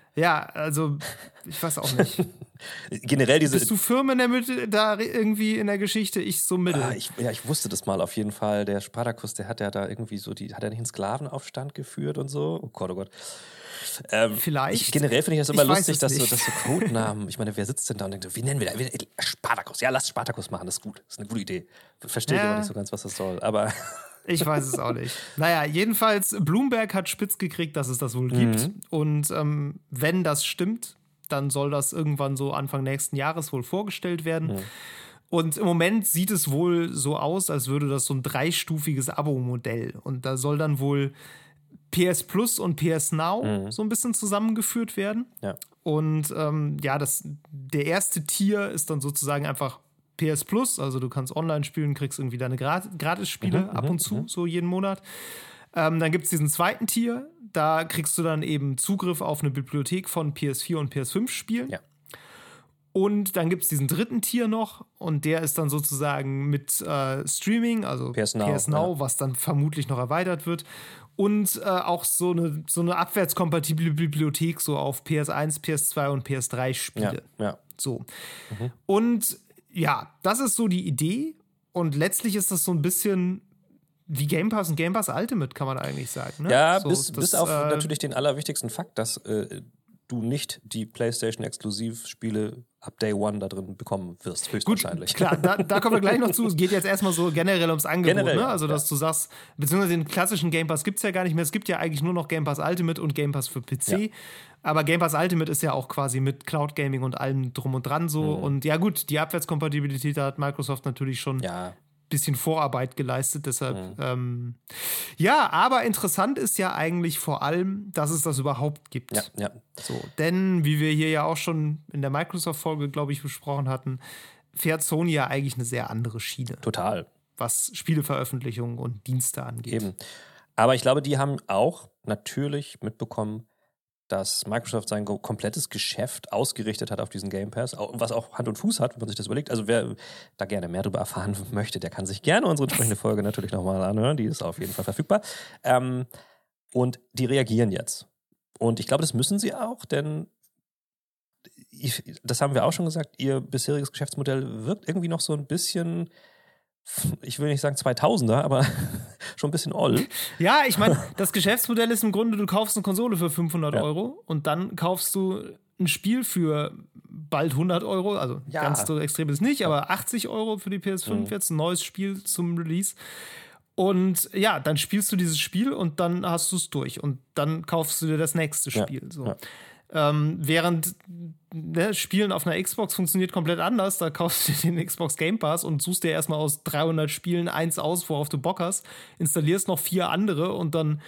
also ich weiß auch nicht. generell diese. Bist du Firmen in der Mitte da irgendwie in der Geschichte? Ich so mittel. Ah, ich, ja, ich wusste das mal auf jeden Fall. Der Spartacus, der hat ja da irgendwie so, die, hat er nicht einen Sklavenaufstand geführt und so? Oh Gott, oh Gott. Ähm, Vielleicht. Ich, generell finde ich das immer Ich lustig, dass so, dass so Codenamen, ich meine, wer sitzt denn da und denkt, so, wie nennen wir das? Spartacus, ja, lass Spartacus machen, das ist gut. Das ist eine gute Idee. Verstehe ich Ja. aber nicht so ganz, was das soll. Aber Ich weiß es auch nicht. Naja, jedenfalls, Bloomberg hat spitz gekriegt, dass es das wohl Mhm. gibt. Und ähm, wenn das stimmt, dann soll das irgendwann so Anfang nächsten Jahres wohl vorgestellt werden. Mhm. Und im Moment sieht es wohl so aus, als würde das so ein dreistufiges Abo-Modell. Und da soll dann wohl PS Plus und PS Now so ein bisschen zusammengeführt werden. ja. Und ähm, ja, das, der erste Tier ist dann sozusagen einfach PS Plus, also du kannst online spielen, kriegst irgendwie deine Grat Gratis-Spiele ab und zu, so jeden Monat. Ähm, dann gibt es diesen zweiten Tier, da kriegst du dann eben Zugriff auf eine Bibliothek von PS4 und PS5-Spielen. Ja. Und dann gibt es diesen dritten Tier noch und der ist dann sozusagen mit äh, Streaming, also PS Now, ja. was dann vermutlich noch erweitert wird. Und äh, auch so eine, so eine abwärtskompatible Bibliothek so auf PS1, PS2 und PS3 Ja, Spiele. ja. So. Und ja, das ist so die Idee. Und letztlich ist das so ein bisschen wie Game Pass und Game Pass Ultimate, kann man eigentlich sagen. Ne? Ja, so, bis, das, bis auf äh, natürlich den allerwichtigsten Fakt, dass äh, du nicht die PlayStation-Exklusivspiele ab Day One da drin bekommen wirst, Gut, höchstwahrscheinlich. klar, da, da kommen wir gleich noch zu. Es geht jetzt erstmal so generell ums Angebot. Generell, ne? Also, dass ja. du sagst, beziehungsweise den klassischen Game Pass gibt es ja gar nicht mehr. Es gibt ja eigentlich nur noch Game Pass Ultimate und Game Pass für PC. Ja. Aber Game Pass Ultimate ist ja auch quasi mit Cloud Gaming und allem drum und dran so. Und ja, gut, die Abwärtskompatibilität da hat Microsoft natürlich schon Ja, bisschen Vorarbeit geleistet. Deshalb, ähm, ja, aber interessant ist ja eigentlich vor allem, dass es das überhaupt gibt. ja, ja. So, denn wie wir hier ja auch schon in der Microsoft-Folge, glaube ich, besprochen hatten, fährt Sony ja eigentlich eine sehr andere Schiene, Total. was Spieleveröffentlichungen und Dienste angeht. Eben. Aber ich glaube, die haben auch natürlich mitbekommen, dass Microsoft sein komplettes Geschäft ausgerichtet hat auf diesen Game Pass, was auch Hand und Fuß hat, wenn man sich das überlegt. Also wer da gerne mehr darüber erfahren möchte, der kann sich gerne unsere entsprechende Folge natürlich nochmal anhören. Die ist auf jeden Fall verfügbar. Ähm, und die reagieren jetzt. Und ich glaube, das müssen sie auch, denn ich, das haben wir auch schon gesagt, ihr bisheriges Geschäftsmodell wirkt irgendwie noch so ein bisschen, ich will nicht sagen 2000er, aber schon ein bisschen oll. Ja, ich meine, das Geschäftsmodell ist im Grunde, du kaufst eine Konsole für 500 Ja. Euro und dann kaufst du ein Spiel für bald 100 Euro, also Ja. ganz so extrem ist es nicht, aber 80 Euro für die PS5 jetzt, ein neues Spiel zum Release. Und ja, dann spielst du dieses Spiel und dann hast du es durch und dann kaufst du dir das nächste Ja, Spiel. So. Ähm, während ne, Spielen auf einer Xbox funktioniert komplett anders. Da kaufst du den Xbox Game Pass und suchst dir erstmal aus 300 Spielen eins aus, worauf du Bock hast, installierst noch vier andere und dann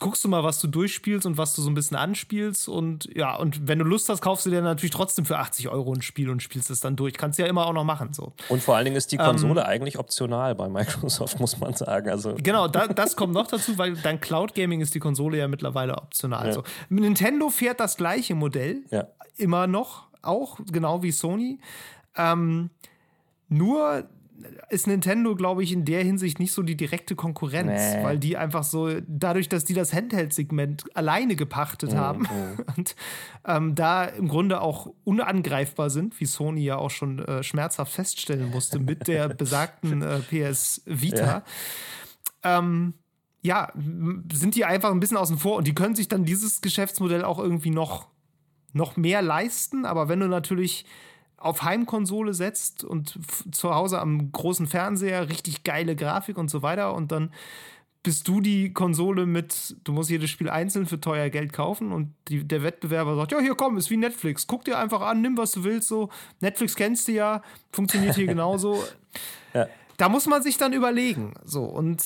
guckst du mal, was du durchspielst und was du so ein bisschen anspielst. Und ja, und wenn du Lust hast, kaufst du dir natürlich trotzdem für 80 Euro ein Spiel und spielst es dann durch. Kannst du ja immer auch noch machen. So. Und vor allen Dingen ist die Konsole ähm, eigentlich optional bei Microsoft, muss man sagen. Also. Genau, da, das kommt noch dazu, weil dein Cloud Gaming ist die Konsole ja mittlerweile optional. Ja. So. Nintendo fährt das gleiche Modell ja. immer noch, auch genau wie Sony. Ähm, nur ist Nintendo, glaube ich, in der Hinsicht nicht so die direkte Konkurrenz, nee. weil die einfach so, dadurch, dass die das Handheld-Segment alleine gepachtet mhm. haben und ähm, da im Grunde auch unangreifbar sind, wie Sony ja auch schon äh, schmerzhaft feststellen musste mit der besagten äh, PS Vita. Ja. Ähm, ja, sind die einfach ein bisschen außen vor und die können sich dann dieses Geschäftsmodell auch irgendwie noch, noch mehr leisten. Aber wenn du natürlich auf Heimkonsole setzt und zu Hause am großen Fernseher richtig geile Grafik und so weiter und dann bist du die Konsole mit, du musst jedes Spiel einzeln für teuer Geld kaufen und die, der Wettbewerber sagt, ja, hier komm, ist wie Netflix, guck dir einfach an, nimm was du willst, so, Netflix kennst du ja, funktioniert hier genauso. Ja. Da muss man sich dann überlegen, so, und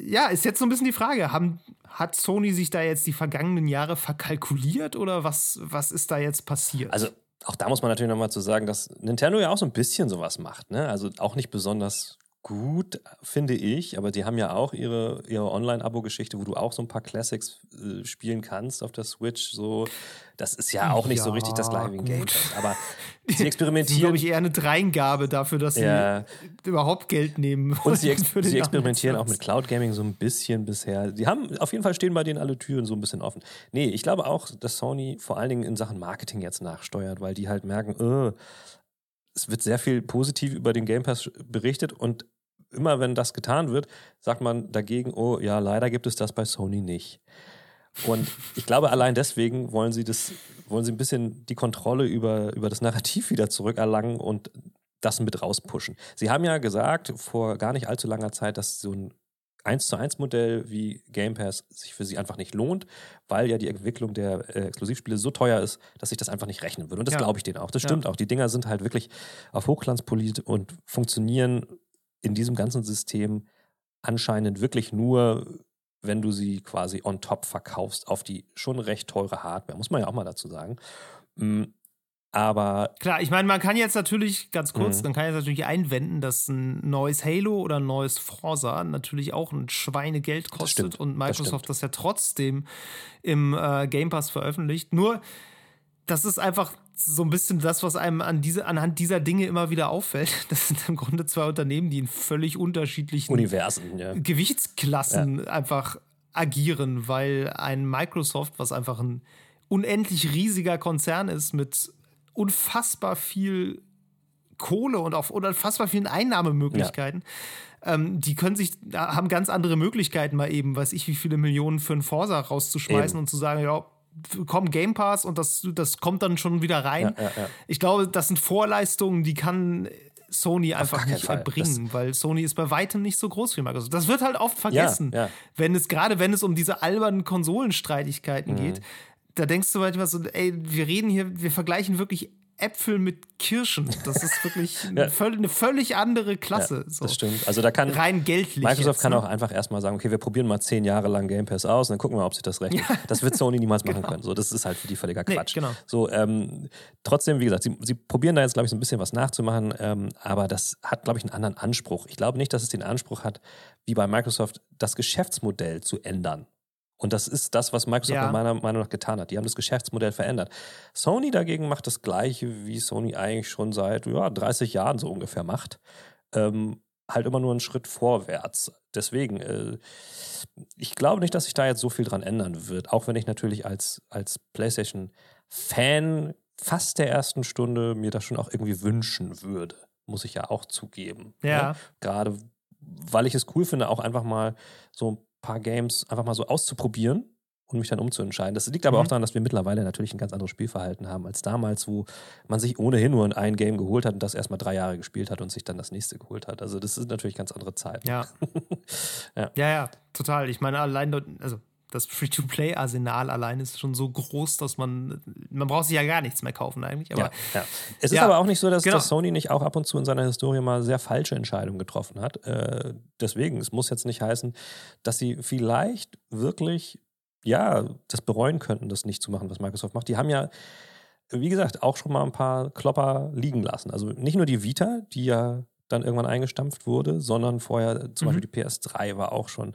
ja, ist jetzt so ein bisschen die Frage, haben, hat Sony sich da jetzt die vergangenen Jahre verkalkuliert oder was, was ist da jetzt passiert? Also auch da muss man natürlich nochmal zu sagen, dass Nintendo ja auch so ein bisschen sowas macht. Ne? Also auch nicht besonders gut, finde ich, aber die haben ja auch ihre, ihre Online-Abo-Geschichte, wo du auch so ein paar Classics äh, spielen kannst auf der Switch. So, das ist ja auch nicht ja, so richtig das gleiche wie ein Game Pass. Aber sie experimentieren. glaube ich, eher eine Dreingabe dafür, dass ja. sie überhaupt Geld nehmen. Und sie, ex sie experimentieren auch mit Cloud Gaming so ein bisschen bisher. Die haben auf jeden Fall stehen bei denen alle Türen so ein bisschen offen. Nee, ich glaube auch, dass Sony vor allen Dingen in Sachen Marketing jetzt nachsteuert, weil die halt merken, äh, es wird sehr viel positiv über den Game Pass berichtet und immer wenn das getan wird, sagt man dagegen, oh ja, leider gibt es das bei Sony nicht. Und ich glaube, allein deswegen wollen sie das, wollen sie ein bisschen die Kontrolle über, über das Narrativ wieder zurückerlangen und das mit rauspushen. Sie haben ja gesagt, vor gar nicht allzu langer Zeit, dass so ein 1 zu 1 Modell wie Game Pass sich für sie einfach nicht lohnt, weil ja die Entwicklung der äh, Exklusivspiele so teuer ist, dass sich das einfach nicht rechnen würde. Und das ja. glaube ich denen auch. Das stimmt ja. auch. Die Dinger sind halt wirklich auf Hochglanz poliert und funktionieren in diesem ganzen System anscheinend wirklich nur, wenn du sie quasi on top verkaufst auf die schon recht teure Hardware, muss man ja auch mal dazu sagen. Mm, aber. Klar, ich meine, man kann jetzt natürlich, ganz kurz, mhm. man kann jetzt natürlich einwenden, dass ein neues Halo oder ein neues Forza natürlich auch ein Schweinegeld kostet und Microsoft das, das, ja trotzdem im äh, Game Pass veröffentlicht. Nur, das ist einfach so ein bisschen das, was einem an diese, anhand dieser Dinge immer wieder auffällt. Das sind im Grunde zwei Unternehmen, die in völlig unterschiedlichen Universen, ja. Gewichtsklassen ja. einfach agieren, weil ein Microsoft, was einfach ein unendlich riesiger Konzern ist mit unfassbar viel Kohle und auf unfassbar vielen Einnahmemöglichkeiten. Ja. Ähm, die können sich, haben ganz andere Möglichkeiten, mal eben, weiß ich, wie viele Millionen für einen Forsa rauszuschmeißen eben. und zu sagen, ja, komm Game Pass und das, das kommt dann schon wieder rein. Ja, ja, ja. Ich glaube, das sind Vorleistungen, die kann Sony einfach nicht erbringen, das weil Sony ist bei weitem nicht so groß wie Microsoft. Das wird halt oft vergessen, wenn es gerade wenn es um diese albernen Konsolenstreitigkeiten mhm. geht. Da denkst du manchmal so, ey, wir reden hier, wir vergleichen wirklich Äpfel mit Kirschen. Das ist wirklich ja. eine, völlig, eine, völlig, andere Klasse. Ja, so. Das stimmt. Also da kann rein geldlich. Microsoft jetzt, kann ne? auch einfach erstmal sagen, okay, wir probieren mal zehn Jahre lang Game Pass aus und dann gucken wir, ob sich das rechnet. Ja. Das wird Sony niemals machen genau. können. So, das ist halt für die völliger Quatsch. Nee, genau. So, ähm, trotzdem, wie gesagt, sie, sie probieren da jetzt, glaube ich, so ein bisschen was nachzumachen, ähm, aber das hat, glaube ich, einen anderen Anspruch. Ich glaube nicht, dass es den Anspruch hat, wie bei Microsoft, das Geschäftsmodell zu ändern. Und das ist das, was Microsoft ja. meiner Meinung nach getan hat. Die haben das Geschäftsmodell verändert. Sony dagegen macht das Gleiche, wie Sony eigentlich schon seit ja, 30 Jahren so ungefähr macht. Ähm, halt immer nur einen Schritt vorwärts. Deswegen, äh, ich glaube nicht, dass sich da jetzt so viel dran ändern wird. Auch wenn ich natürlich als, als PlayStation-Fan fast der ersten Stunde mir das schon auch irgendwie wünschen würde. Muss ich ja auch zugeben. Ne? Ja. Ne? Gerade weil ich es cool finde, auch einfach mal so paar Games einfach mal so auszuprobieren und mich dann umzuentscheiden. Das liegt aber mhm. auch daran, dass wir mittlerweile natürlich ein ganz anderes Spielverhalten haben als damals, wo man sich ohnehin nur ein Game geholt hat und das erstmal drei Jahre gespielt hat und sich dann das nächste geholt hat. Also das ist natürlich ganz andere Zeit. Ja. ja. ja, ja, total. Ich meine, allein also das Free-to-Play-Arsenal allein ist schon so groß, dass man, man braucht sich ja gar nichts mehr kaufen eigentlich. Aber, ja, ja. Es ist aber auch nicht so, dass, genau. dass, Sony nicht auch ab und zu in seiner Historie mal sehr falsche Entscheidungen getroffen hat. Äh, deswegen, es muss jetzt nicht heißen, dass sie vielleicht wirklich ja, das bereuen könnten, das nicht zu machen, was Microsoft macht. Die haben ja, wie gesagt, auch schon mal ein paar Klopper liegen lassen. Also nicht nur die Vita, die ja dann irgendwann eingestampft wurde, sondern vorher zum mhm. Beispiel die PS3 war auch schon,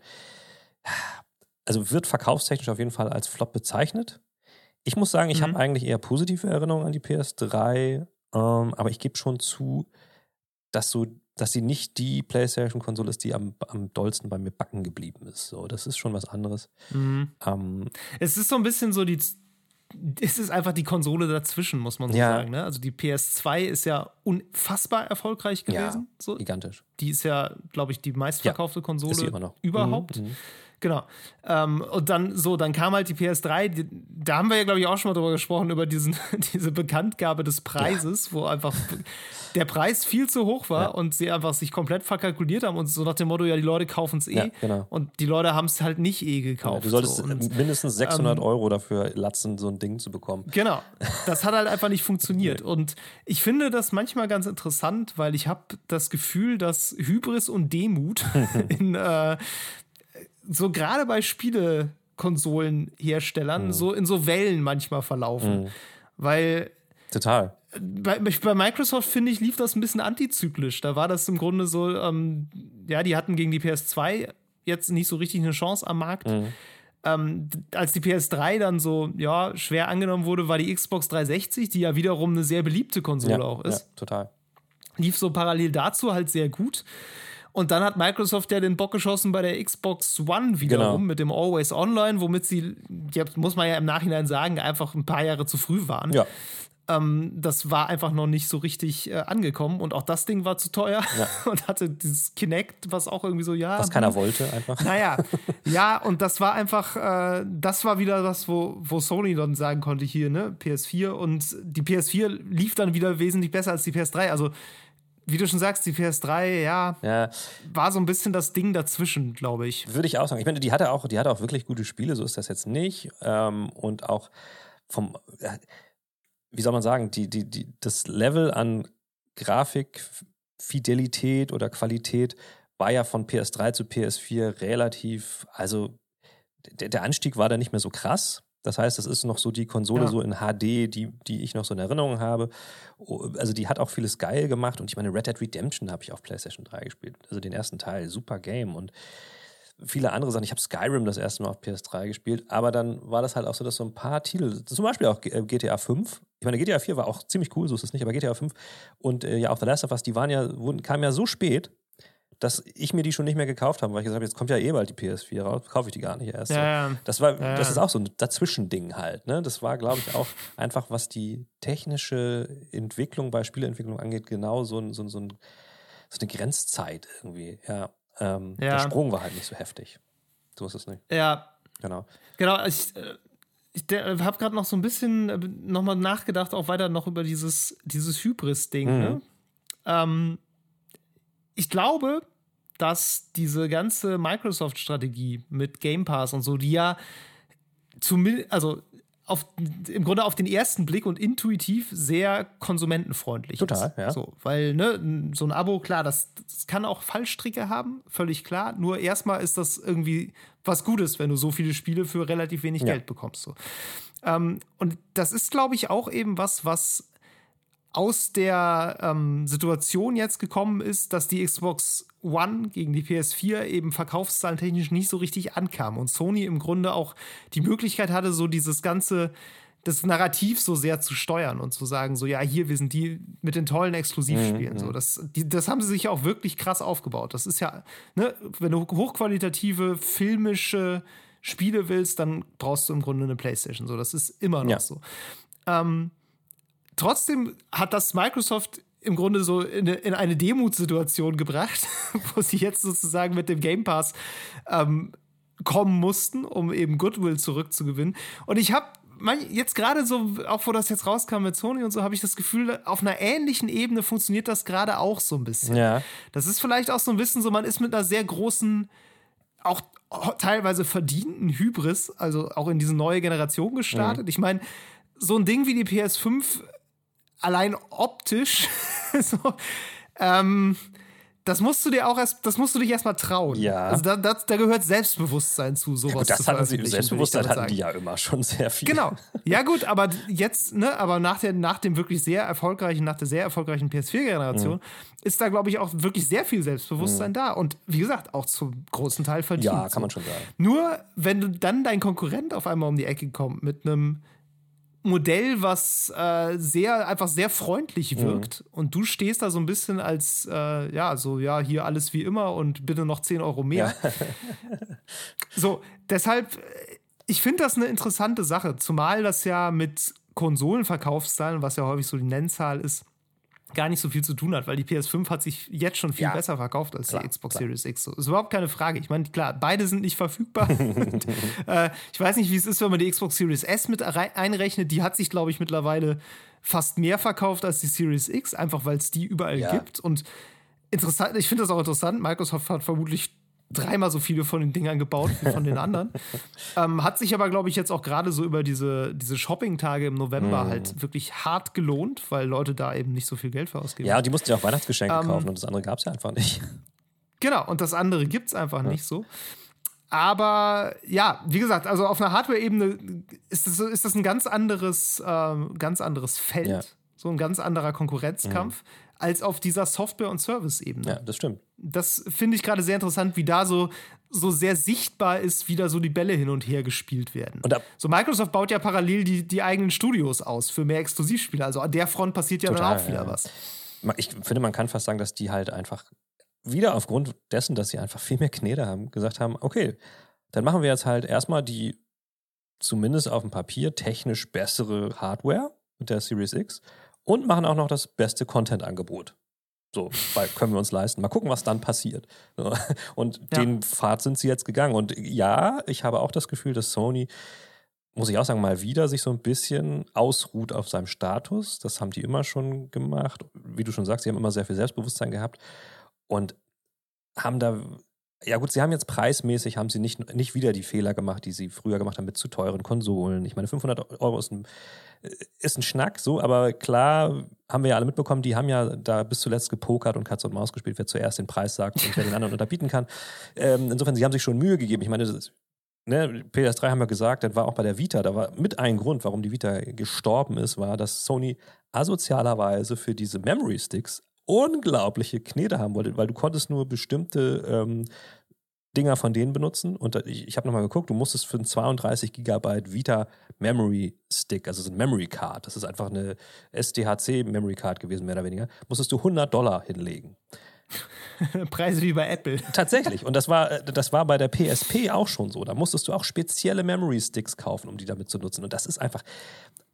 also wird verkaufstechnisch auf jeden Fall als Flop bezeichnet. Ich muss sagen, ich mhm. habe eigentlich eher positive Erinnerungen an die PS3, ähm, aber ich gebe schon zu, dass so dass sie nicht die PlayStation-Konsole ist, die am, am dollsten bei mir backen geblieben ist. So, das ist schon was anderes. Mhm. Ähm, es ist so ein bisschen so die. Es ist einfach die Konsole dazwischen, muss man so ja. sagen. Ne? Also die PS2 ist ja unfassbar erfolgreich gewesen. Ja, so. gigantisch. Die ist ja, glaube ich, die meistverkaufte ja, Konsole überhaupt. Mhm. Genau. Ähm, und dann so, dann kam halt die PS3. Die, da haben wir ja, glaube ich, auch schon mal drüber gesprochen, über diesen, diese Bekanntgabe des Preises, ja. wo einfach der Preis viel zu hoch war ja. und sie einfach sich komplett verkalkuliert haben und so nach dem Motto, ja, die Leute kaufen es eh. Ja, genau. Und die Leute haben es halt nicht eh gekauft. du solltest so. und, mindestens 600 ähm, Euro dafür latzen, so ein Ding zu bekommen. Genau. Das hat halt einfach nicht funktioniert. Und ich finde das manchmal ganz interessant, weil ich habe das Gefühl, dass Hybris und Demut in äh, so gerade bei Spielekonsolenherstellern mhm. so in so Wellen manchmal verlaufen. Mhm. Weil. Total. Bei, bei Microsoft, finde ich, lief das ein bisschen antizyklisch. Da war das im Grunde so, ähm, ja, die hatten gegen die PS2 jetzt nicht so richtig eine Chance am Markt. Mhm. Ähm, als die PS3 dann so ja, schwer angenommen wurde, war die Xbox 360, die ja wiederum eine sehr beliebte Konsole ja, auch ist. Ja, total. Lief so parallel dazu halt sehr gut. Und dann hat Microsoft ja den Bock geschossen bei der Xbox One wiederum genau. mit dem Always Online, womit sie, jetzt muss man ja im Nachhinein sagen, einfach ein paar Jahre zu früh waren. Ja. Ähm, das war einfach noch nicht so richtig äh, angekommen und auch das Ding war zu teuer ja. und hatte dieses Kinect, was auch irgendwie so, ja. Was keiner hm. wollte, einfach. Naja, ja, und das war einfach, äh, das war wieder das, wo, wo Sony dann sagen konnte, hier, ne, PS4 und die PS4 lief dann wieder wesentlich besser als die PS3. Also wie du schon sagst, die PS3, ja, ja, war so ein bisschen das Ding dazwischen, glaube ich. Würde ich auch sagen. Ich meine, die hatte auch, die hatte auch wirklich gute Spiele, so ist das jetzt nicht. Ähm, und auch vom, äh, wie soll man sagen, die, die, die, das Level an Grafikfidelität oder Qualität war ja von PS3 zu PS4 relativ, also der, der Anstieg war da nicht mehr so krass. Das heißt, das ist noch so die Konsole ja. so in HD, die, die ich noch so in Erinnerung habe. Also die hat auch vieles geil gemacht und ich meine, Red Dead Redemption habe ich auf PlayStation 3 gespielt. Also den ersten Teil, super Game und viele andere Sachen. Ich habe Skyrim das erste Mal auf PS3 gespielt, aber dann war das halt auch so, dass so ein paar Titel, zum Beispiel auch GTA 5, ich meine, GTA 4 war auch ziemlich cool, so ist es nicht, aber GTA 5 und äh, ja auch The Last of Us, die waren ja, wurden, kamen ja so spät, dass ich mir die schon nicht mehr gekauft habe, weil ich gesagt habe, jetzt kommt ja eh bald die PS4 raus, kaufe ich die gar nicht erst. Ja. Das war, ja, das ist auch so ein Dazwischending halt. Ne? Das war, glaube ich, auch einfach, was die technische Entwicklung bei Spieleentwicklung angeht, genau so, ein, so, so, ein, so eine Grenzzeit irgendwie. Ja, ähm. Der Sprung war halt nicht so heftig. So ist es nicht. Ja. Genau. Genau. Ich, äh, ich habe gerade noch so ein bisschen äh, nochmal nachgedacht, auch weiter noch über dieses, dieses Hybris-Ding. Mhm. Ne? Ähm, ich glaube, dass diese ganze Microsoft-Strategie mit Game Pass und so, die ja zumindest, also auf, im Grunde auf den ersten Blick und intuitiv sehr konsumentenfreundlich Total, ist. ja. So, weil ne, so ein Abo, klar, das, das kann auch Fallstricke haben, völlig klar. Nur erstmal ist das irgendwie was Gutes, wenn du so viele Spiele für relativ wenig ja. Geld bekommst. So. Ähm, und das ist, glaube ich, auch eben was, was aus der ähm, Situation jetzt gekommen ist, dass die Xbox One gegen die PS4 eben verkaufszahlen technisch nicht so richtig ankam und Sony im Grunde auch die Möglichkeit hatte, so dieses ganze das Narrativ so sehr zu steuern und zu sagen, so ja, hier, wir sind die mit den tollen Exklusivspielen. Mhm. So, das, die, das haben sie sich auch wirklich krass aufgebaut. Das ist ja, ne, wenn du hochqualitative filmische Spiele willst, dann brauchst du im Grunde eine Playstation. So, das ist immer noch ja. so. Ähm, trotzdem hat das Microsoft im Grunde so in, in eine Demutsituation gebracht, wo sie jetzt sozusagen mit dem Game Pass ähm, kommen mussten, um eben Goodwill zurückzugewinnen. Und ich habe jetzt gerade so, auch wo das jetzt rauskam mit Sony und so, habe ich das Gefühl, auf einer ähnlichen Ebene funktioniert das gerade auch so ein bisschen. Ja. Das ist vielleicht auch so ein bisschen so, man ist mit einer sehr großen, auch teilweise verdienten Hybris, also auch in diese neue Generation gestartet. Mhm. Ich meine, so ein Ding wie die PS5 allein optisch so, ähm, das musst du dir auch erst, das musst du dich erstmal trauen. Ja. Also da, da, da gehört Selbstbewusstsein zu, sowas Ja, gut, das zu hatten sie, Selbstbewusstsein hatten die ja immer schon sehr viel. Genau. Ja, gut, aber jetzt, ne, aber nach, der, nach dem wirklich sehr erfolgreichen, nach der sehr erfolgreichen PS4-Generation Mhm. ist da, glaube ich, auch wirklich sehr viel Selbstbewusstsein da. Und wie gesagt, auch zum großen Teil verdient. Ja, kann man schon sagen. Nur, wenn du dann dein Konkurrent auf einmal um die Ecke kommt mit einem Modell, was äh, sehr einfach sehr freundlich Mhm. wirkt und du stehst da so ein bisschen als äh, ja so ja hier alles wie immer und bitte noch 10 Euro mehr. so deshalb äh, ich finde das eine interessante Sache, zumal das ja mit Konsolenverkaufszahlen, was ja häufig so die Nennzahl ist, gar nicht so viel zu tun hat, weil die PS5 hat sich jetzt schon viel Ja. besser verkauft als Klar, die Xbox klar. Series X. So, ist überhaupt keine Frage. Ich meine, klar, beide sind nicht verfügbar. Und, äh, ich weiß nicht, wie es ist, wenn man die Xbox Series S mit einrechnet. Die hat sich, glaube ich, mittlerweile fast mehr verkauft als die Series X, einfach weil es die überall Ja. gibt. Und interessant, ich finde das auch interessant. Microsoft hat vermutlich dreimal so viele von den Dingern gebaut wie von den anderen. ähm, hat sich aber, glaube ich, jetzt auch gerade so über diese, diese Shopping-Tage im November Mhm. halt wirklich hart gelohnt, weil Leute da eben nicht so viel Geld für ausgeben. Ja, die mussten ja auch Weihnachtsgeschenke Ähm, kaufen und das andere gab es ja einfach nicht. Genau, und das andere gibt es einfach nicht so. Aber ja, wie gesagt, also auf einer Hardware-Ebene ist das, ist das ein ganz anderes, ähm, ganz anderes Feld, Ja. so ein ganz anderer Konkurrenzkampf, als auf dieser Software- und Service-Ebene. Ja, das stimmt. Das finde ich gerade sehr interessant, wie da so, so sehr sichtbar ist, wie da so die Bälle hin und her gespielt werden. So Microsoft baut ja parallel die, die eigenen Studios aus für mehr Exklusivspiele. Also an der Front passiert ja Total, dann auch wieder ja. was. Ich finde, man kann fast sagen, dass die halt einfach wieder aufgrund dessen, dass sie einfach viel mehr Knete haben, gesagt haben, okay, dann machen wir jetzt halt erstmal die zumindest auf dem Papier technisch bessere Hardware mit der Series X und machen auch noch das beste Content-Angebot. So, weil können wir uns leisten. Mal gucken, was dann passiert. Und Ja. den Pfad sind sie jetzt gegangen. Und ja, ich habe auch das Gefühl, dass Sony, muss ich auch sagen, mal wieder sich so ein bisschen ausruht auf seinem Status. Das haben die immer schon gemacht. Wie du schon sagst, sie haben immer sehr viel Selbstbewusstsein gehabt und haben da, ja gut, sie haben jetzt preismäßig, haben sie nicht, nicht wieder die Fehler gemacht, die sie früher gemacht haben mit zu teuren Konsolen. Ich meine, 500 Euro ist ein, ist ein Schnack, so, aber klar haben wir ja alle mitbekommen, die haben ja da bis zuletzt gepokert und Katz und Maus gespielt, wer zuerst den Preis sagt und wer den anderen unterbieten kann. Ähm, insofern, sie haben sich schon Mühe gegeben. Ich meine, ist, ne, PS3 haben wir gesagt, das war auch bei der Vita, da war mit ein Grund, warum die Vita gestorben ist, war, dass Sony asozialerweise für diese Memory Sticks unglaubliche Knete haben wollte, weil du konntest nur bestimmte ähm, Dinger von denen benutzen. Und ich, ich habe nochmal geguckt, du musstest für einen 32 Gigabyte Vita Memory Stick, also so ein Memory Card, das ist einfach eine STHC Memory Card gewesen, mehr oder weniger, musstest du 100 Dollar hinlegen. Preise wie bei Apple. Tatsächlich. Und das war, äh, das war bei der PSP auch schon so. Da musstest du auch spezielle Memory Sticks kaufen, um die damit zu nutzen. Und das ist einfach,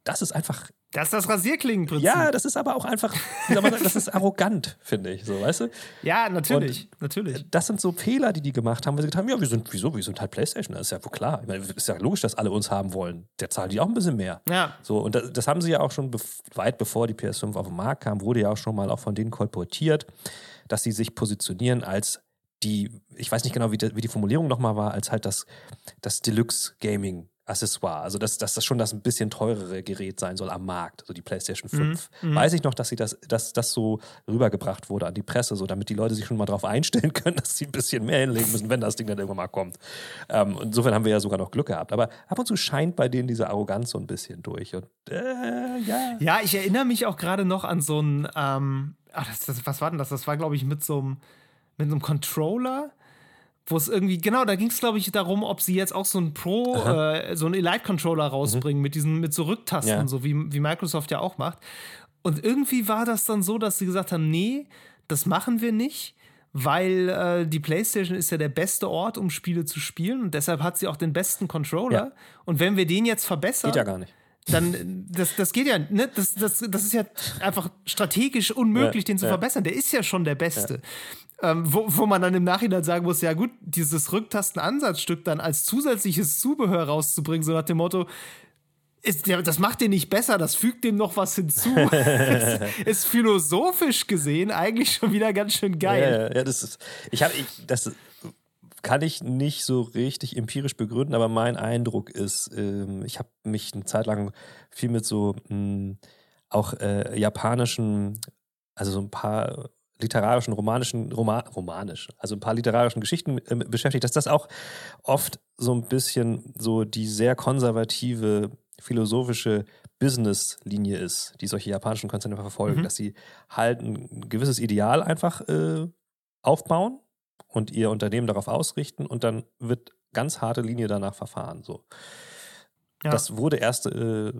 das ist einfach, Das ist das Rasierklingenprinzip. ja, das ist aber auch einfach, wie soll man sagen, das ist arrogant, finde ich, so, weißt du? Ja, natürlich, natürlich. Das sind so Fehler, die die gemacht haben, weil sie gesagt haben, ja, wir sind, wieso, wir sind halt Playstation, das ist ja wohl klar. Ich meine, ist ja logisch, dass alle uns haben wollen. Der zahlt die auch ein bisschen mehr. Ja. So, und das, das haben sie ja auch schon weit bevor die PS5 auf den Markt kam, wurde ja auch schon mal auch von denen kolportiert, dass sie sich positionieren als die, ich weiß nicht genau, wie die, wie die Formulierung nochmal war, als halt das, das Deluxe Gaming Accessoire. Also, dass, dass das schon das ein bisschen teurere Gerät sein soll am Markt, so die PlayStation 5. Weiß ich noch, dass sie das, dass das so rübergebracht wurde an die Presse, so damit die Leute sich schon mal darauf einstellen können, dass sie ein bisschen mehr hinlegen müssen, wenn das Ding dann irgendwann mal kommt. Ähm, insofern haben wir ja sogar noch Glück gehabt. Aber ab und zu scheint bei denen diese Arroganz so ein bisschen durch. Und äh, ja. Ja, ich erinnere mich auch gerade noch an so ein, ähm, ach, das, das, was war denn das? Das war, glaube ich, mit so einem, mit so einem Controller, wo es irgendwie, genau, da ging es, glaube ich, darum, ob sie jetzt auch so ein Pro, äh, so einen Elite-Controller rausbringen mit diesen, mit so Rücktasten, Ja. so wie, wie Microsoft ja auch macht. Und irgendwie war das dann so, dass sie gesagt haben, nee, das machen wir nicht. Weil äh, die PlayStation ist ja der beste Ort, um Spiele zu spielen und deshalb hat sie auch den besten Controller. Ja. Und wenn wir den jetzt verbessern, Geht ja gar nicht. dann das, das geht ja, ne? Das, das, das ist ja einfach strategisch unmöglich, Ja, den zu ja. verbessern. Der ist ja schon der Beste. Ähm, wo, wo man dann im Nachhinein sagen muss, ja gut, dieses Rücktastenansatzstück dann als zusätzliches Zubehör rauszubringen, so nach dem Motto, ist, das macht den nicht besser, das fügt dem noch was hinzu. ist, ist philosophisch gesehen eigentlich schon wieder ganz schön geil. Ja, ja, das ist. Ich habe, ich, das kann ich nicht so richtig empirisch begründen, aber mein Eindruck ist, ähm, ich habe mich eine Zeit lang viel mit so mh, auch äh, japanischen, also so ein paar literarischen, romanischen, Roma, romanisch, also ein paar literarischen Geschichten äh, beschäftigt, dass das auch oft so ein bisschen so die sehr konservative philosophische Business-Linie ist, die solche japanischen Konzerne verfolgen, mhm. dass sie halt ein gewisses Ideal einfach äh, aufbauen und ihr Unternehmen darauf ausrichten und dann wird ganz harte Linie danach verfahren. So. Ja. Das wurde erst äh,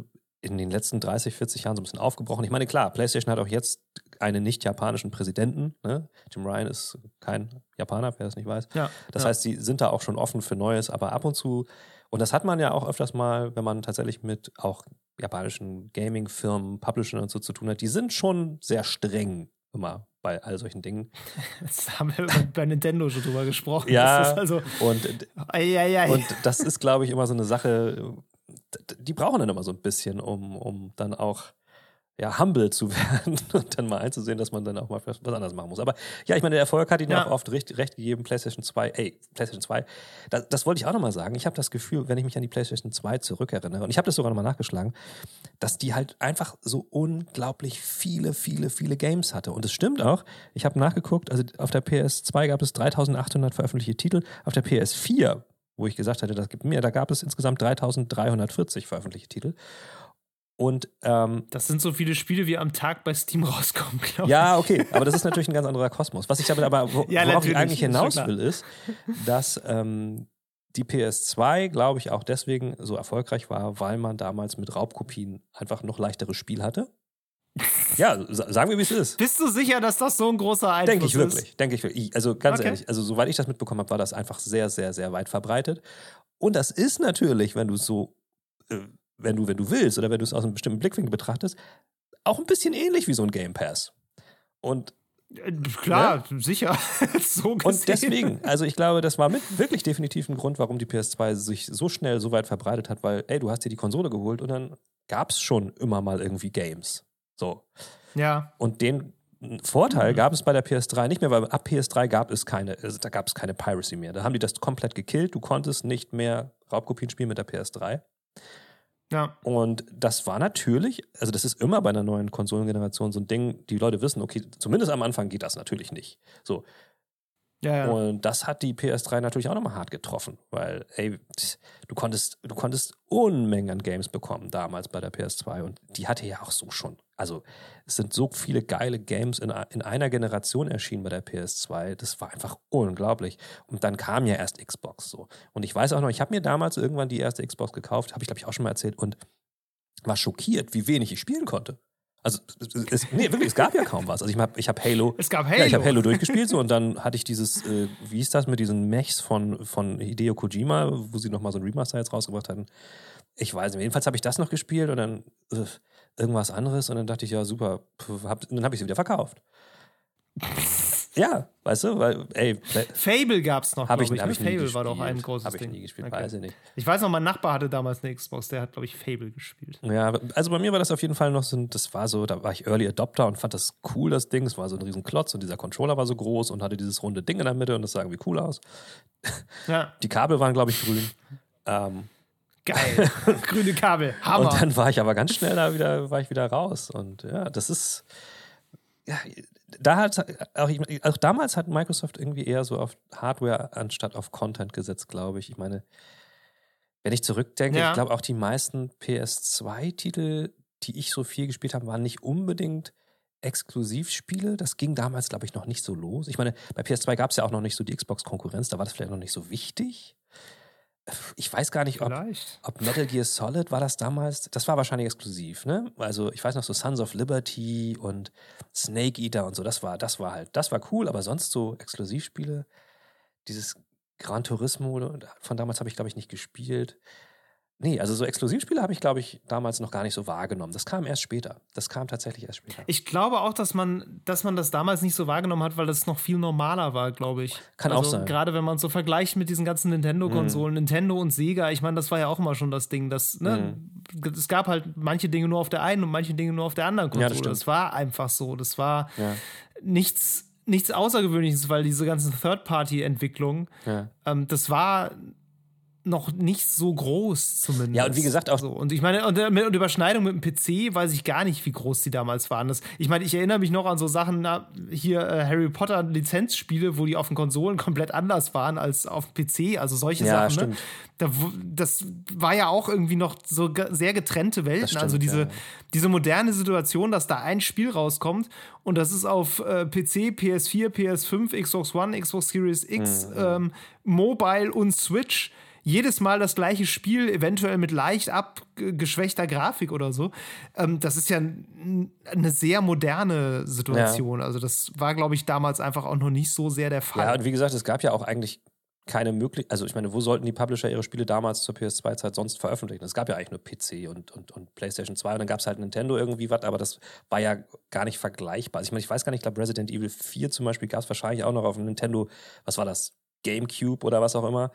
in den letzten 30, 40 Jahren so ein bisschen aufgebrochen. Ich meine, klar, PlayStation hat auch jetzt einen nicht-japanischen Präsidenten. Ne? Jim Ryan ist kein Japaner, wer das nicht weiß. Ja, das ja. heißt, sie sind da auch schon offen für Neues, aber ab und zu, und das hat man ja auch öfters mal, wenn man tatsächlich mit auch japanischen Gaming-Firmen, Publishern und so zu tun hat, die sind schon sehr streng immer bei all solchen Dingen. Das haben wir bei Nintendo schon drüber gesprochen. Ja, also, und, und das ist, glaube ich, immer so eine Sache, die brauchen dann immer so ein bisschen, um, um dann auch ja, humble zu werden und dann mal einzusehen, dass man dann auch mal was anderes machen muss. Aber ja, ich meine, der Erfolg hat ihnen ja auch oft recht, recht gegeben. PlayStation 2, ey, PlayStation 2, das, das wollte ich auch nochmal sagen. Ich habe das Gefühl, wenn ich mich an die PlayStation 2 zurückerinnere, und ich habe das sogar nochmal nachgeschlagen, dass die halt einfach so unglaublich viele, viele, viele Games hatte. Und es stimmt auch. Ich habe nachgeguckt, also auf der PS2 gab es 3800 veröffentlichte Titel, auf der PS4 wo ich gesagt hatte, das gibt mehr, da gab es insgesamt 3340 veröffentlichte Titel. Und ähm, das sind so viele Spiele, wie am Tag bei Steam rauskommen, glaube ich. Ja, okay, aber das ist natürlich ein ganz anderer Kosmos. Was ich aber, aber wo, ja, worauf ich eigentlich hinaus will, ist, dass ähm, die PS2, glaube ich, auch deswegen so erfolgreich war, weil man damals mit Raubkopien einfach noch leichteres Spiel hatte. Ja, sagen wir, wie es ist. Bist du sicher, dass das so ein großer Einfluss Denke ich wirklich. Denke ich wirklich. Also ganz okay. ehrlich, also soweit ich das mitbekommen habe, war das einfach sehr, sehr, sehr weit verbreitet. Und das ist natürlich, wenn du es so äh, wenn du, wenn du willst oder wenn du es aus einem bestimmten Blickwinkel betrachtest, auch ein bisschen ähnlich wie so ein Game Pass. Und äh, Klar, ne? sicher. so Und deswegen, also ich glaube, das war mit wirklich definitiv ein Grund, warum die PS2 sich so schnell so weit verbreitet hat, weil, ey, du hast dir die Konsole geholt und dann gab es schon immer mal irgendwie Games. So. Ja. Und den Vorteil mhm. gab es bei der PS3 nicht mehr, weil ab PS3 gab es keine, also da gab es keine Piracy mehr. Da haben die das komplett gekillt. Du konntest nicht mehr Raubkopien spielen mit der PS3. Ja. Und das war natürlich, also das ist immer bei einer neuen Konsolengeneration so ein Ding, die Leute wissen, okay, zumindest am Anfang geht das natürlich nicht. So. Ja, ja. Und das hat die PS3 natürlich auch nochmal hart getroffen, weil, ey, du konntest, du konntest Unmengen an Games bekommen damals bei der PS2 und die hatte ja auch so schon. Also, es sind so viele geile Games in, in einer Generation erschienen bei der PS2. Das war einfach unglaublich. Und dann kam ja erst Xbox so. Und ich weiß auch noch, ich habe mir damals irgendwann die erste Xbox gekauft, habe ich glaube ich auch schon mal erzählt und war schockiert, wie wenig ich spielen konnte. Also es, nee, wirklich, es gab ja kaum was. Also ich habe ich hab Halo. Es gab Halo. Ja, ich habe Halo durchgespielt so und dann hatte ich dieses, äh, wie ist das mit diesen Mechs von, von Hideo Kojima, wo sie nochmal so ein Remaster jetzt rausgebracht hatten. Ich weiß nicht. Jedenfalls habe ich das noch gespielt und dann äh, irgendwas anderes und dann dachte ich, ja, super. Hab, dann habe ich sie wieder verkauft. Ja, weißt du, weil, ey. Fable gab's noch, hab ich, ich. Ne? ich Fable gespielt. war doch ein großes hab Ding. Ich nie gespielt, okay. weiß ich nicht. Ich weiß noch, mein Nachbar hatte damals eine Xbox, der hat, glaube ich, Fable gespielt. Ja, also bei mir war das auf jeden Fall noch so, das war so, da war ich Early Adopter und fand das cool, das Ding. Es war so ein riesen Klotz und dieser Controller war so groß und hatte dieses runde Ding in der Mitte und das sah irgendwie cool aus. Ja. Die Kabel waren, glaube ich, grün. Ähm, Geil. Grüne Kabel. Hammer. Und dann war ich aber ganz schnell da wieder, war ich wieder raus. Und ja, das ist, ja, da hat auch, auch damals hat Microsoft irgendwie eher so auf Hardware anstatt auf Content gesetzt, glaube ich. Ich meine, wenn ich zurückdenke, ja. ich glaube auch die meisten PS2-Titel, die ich so viel gespielt habe, waren nicht unbedingt Exklusivspiele. Das ging damals, glaube ich, noch nicht so los. Ich meine, bei PS2 gab es ja auch noch nicht so die Xbox-Konkurrenz, da war das vielleicht noch nicht so wichtig ich weiß gar nicht, ob, ob, Metal Gear Solid war das damals. Das war wahrscheinlich exklusiv, ne? Also ich weiß noch so Sons of Liberty und Snake Eater und so. Das war, das war halt, das war cool. Aber sonst so Exklusivspiele, dieses Gran Turismo von damals habe ich glaube ich nicht gespielt. Nee, also so Exklusivspiele habe ich, glaube ich, damals noch gar nicht so wahrgenommen. Das kam erst später. Das kam tatsächlich erst später. Ich glaube auch, dass man, dass man das damals nicht so wahrgenommen hat, weil das noch viel normaler war, glaube ich. Kann also auch sein. Gerade wenn man so vergleicht mit diesen ganzen Nintendo-Konsolen, mm. Nintendo und Sega, ich meine, das war ja auch immer schon das Ding, dass, ne, mm. es gab halt manche Dinge nur auf der einen und manche Dinge nur auf der anderen Konsole. Ja, das, das, war einfach so. Das war ja. nichts, nichts Außergewöhnliches, weil diese ganzen Third-Party-Entwicklungen, ja. ähm, das war noch nicht so groß zumindest. Ja, und wie gesagt auch. So. Und ich meine, und, und Überschneidung mit dem PC weiß ich gar nicht, wie groß die damals waren. Das, ich meine, ich erinnere mich noch an so Sachen, na, hier äh, Harry Potter Lizenzspiele, wo die auf den Konsolen komplett anders waren als auf dem PC, also solche Ja, Sachen. Ne? stimmt. Da, w- das war ja auch irgendwie noch so sehr getrennte Welten. stimmt, also diese, ja. diese moderne Situation, dass da ein Spiel rauskommt und das ist auf äh, PC, PS4, PS5, Xbox One, Xbox Series X, Mhm. ähm, Mobile und Switch. Jedes Mal das gleiche Spiel, eventuell mit leicht abgeschwächter Grafik oder so. Ähm, das ist ja eine sehr moderne Situation. Also, das war, glaube ich, damals einfach auch noch nicht so sehr der Fall. Ja, und wie gesagt, es gab ja auch eigentlich keine Möglichkeit, also ich meine, wo sollten die Publisher ihre Spiele damals zur PS2-Zeit sonst veröffentlichen? Es gab ja eigentlich nur PC und, und, und PlayStation 2 und dann gab es halt Nintendo irgendwie was, aber das war ja gar nicht vergleichbar. Also ich meine, ich weiß gar nicht, ich glaube Resident Evil 4 zum Beispiel gab es wahrscheinlich auch noch auf dem Nintendo, was war das, GameCube oder was auch immer.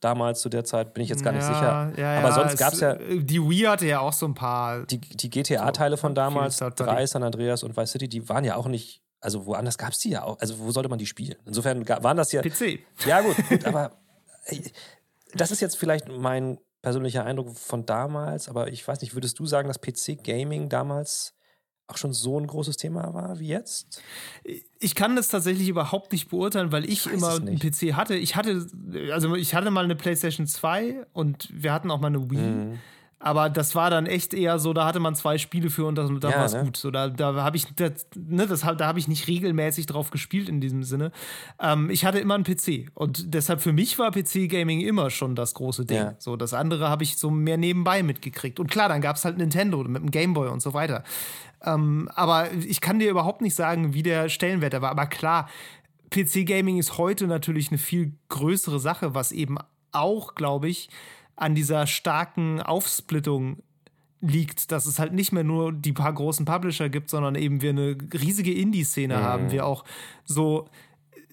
Damals zu der Zeit bin ich jetzt gar nicht sicher. Ja, aber ja, sonst gab es ja Die Wii hatte ja auch so ein paar. die, die GTA-Teile von damals, Third Party. drei, San Andreas und Vice City, die waren ja auch nicht, also woanders gab es die ja auch. Also wo sollte man die spielen? Insofern waren das ja. PC. Ja, gut, gut, aber das ist jetzt vielleicht mein persönlicher Eindruck von damals, aber ich weiß nicht, würdest du sagen, dass PC-Gaming damals auch schon so ein großes Thema war wie jetzt? Ich kann das tatsächlich überhaupt nicht beurteilen, weil ich, weiß immer einen. PC hatte. Ich hatte, also ich hatte mal eine PlayStation 2 und wir hatten auch mal eine Wii. Mhm. Aber das war dann echt eher so, da hatte man zwei Spiele für und das, da Ja, war es ne? gut. So, da da habe ich, das, ne, das, da habe ich nicht regelmäßig drauf gespielt in diesem Sinne. Ähm, ich hatte immer einen PC und deshalb für mich war PC-Gaming immer schon das große Ding. Ja. So, das andere habe ich so mehr nebenbei mitgekriegt. Und klar, dann gab es halt Nintendo mit dem Gameboy und so weiter. Ähm, aber ich kann dir überhaupt nicht sagen, wie der Stellenwert da war. Aber klar, PC-Gaming ist heute natürlich eine viel größere Sache, was eben auch, glaube ich, an dieser starken Aufsplittung liegt, dass es halt nicht mehr nur die paar großen Publisher gibt, sondern eben wir eine riesige Indie-Szene haben, wir auch so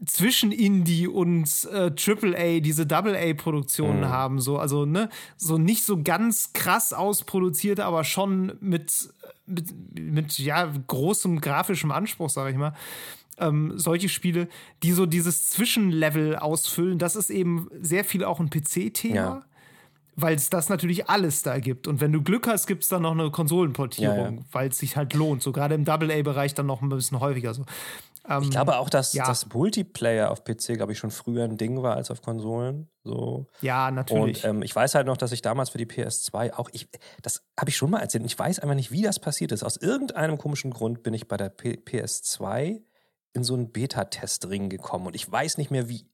zwischen Indie und äh, AAA diese Double-A-Produktionen haben, so also ne, so nicht so ganz krass ausproduziert, aber schon mit mit, mit ja großem grafischem Anspruch, sage ich mal. Ähm, solche Spiele, die so dieses Zwischenlevel ausfüllen, das ist eben sehr viel auch ein PC-Thema Ja. Weil es das natürlich alles da gibt. Und wenn du Glück hast, gibt es dann noch eine Konsolenportierung, Ja, ja. weil es sich halt lohnt. So gerade im Double-A-Bereich dann noch ein bisschen häufiger so. Ähm, Ich glaube auch, dass ja. das Multiplayer auf PC, glaube ich, schon früher ein Ding war als auf Konsolen. So. ja, natürlich. Und ähm, ich weiß halt noch, dass ich damals für die PS2 auch, ich, das habe ich schon mal erzählt, ich weiß einfach nicht, wie das passiert ist. Aus irgendeinem komischen Grund bin ich bei der P PS2 in so einen Beta-Testring gekommen und ich weiß nicht mehr wie.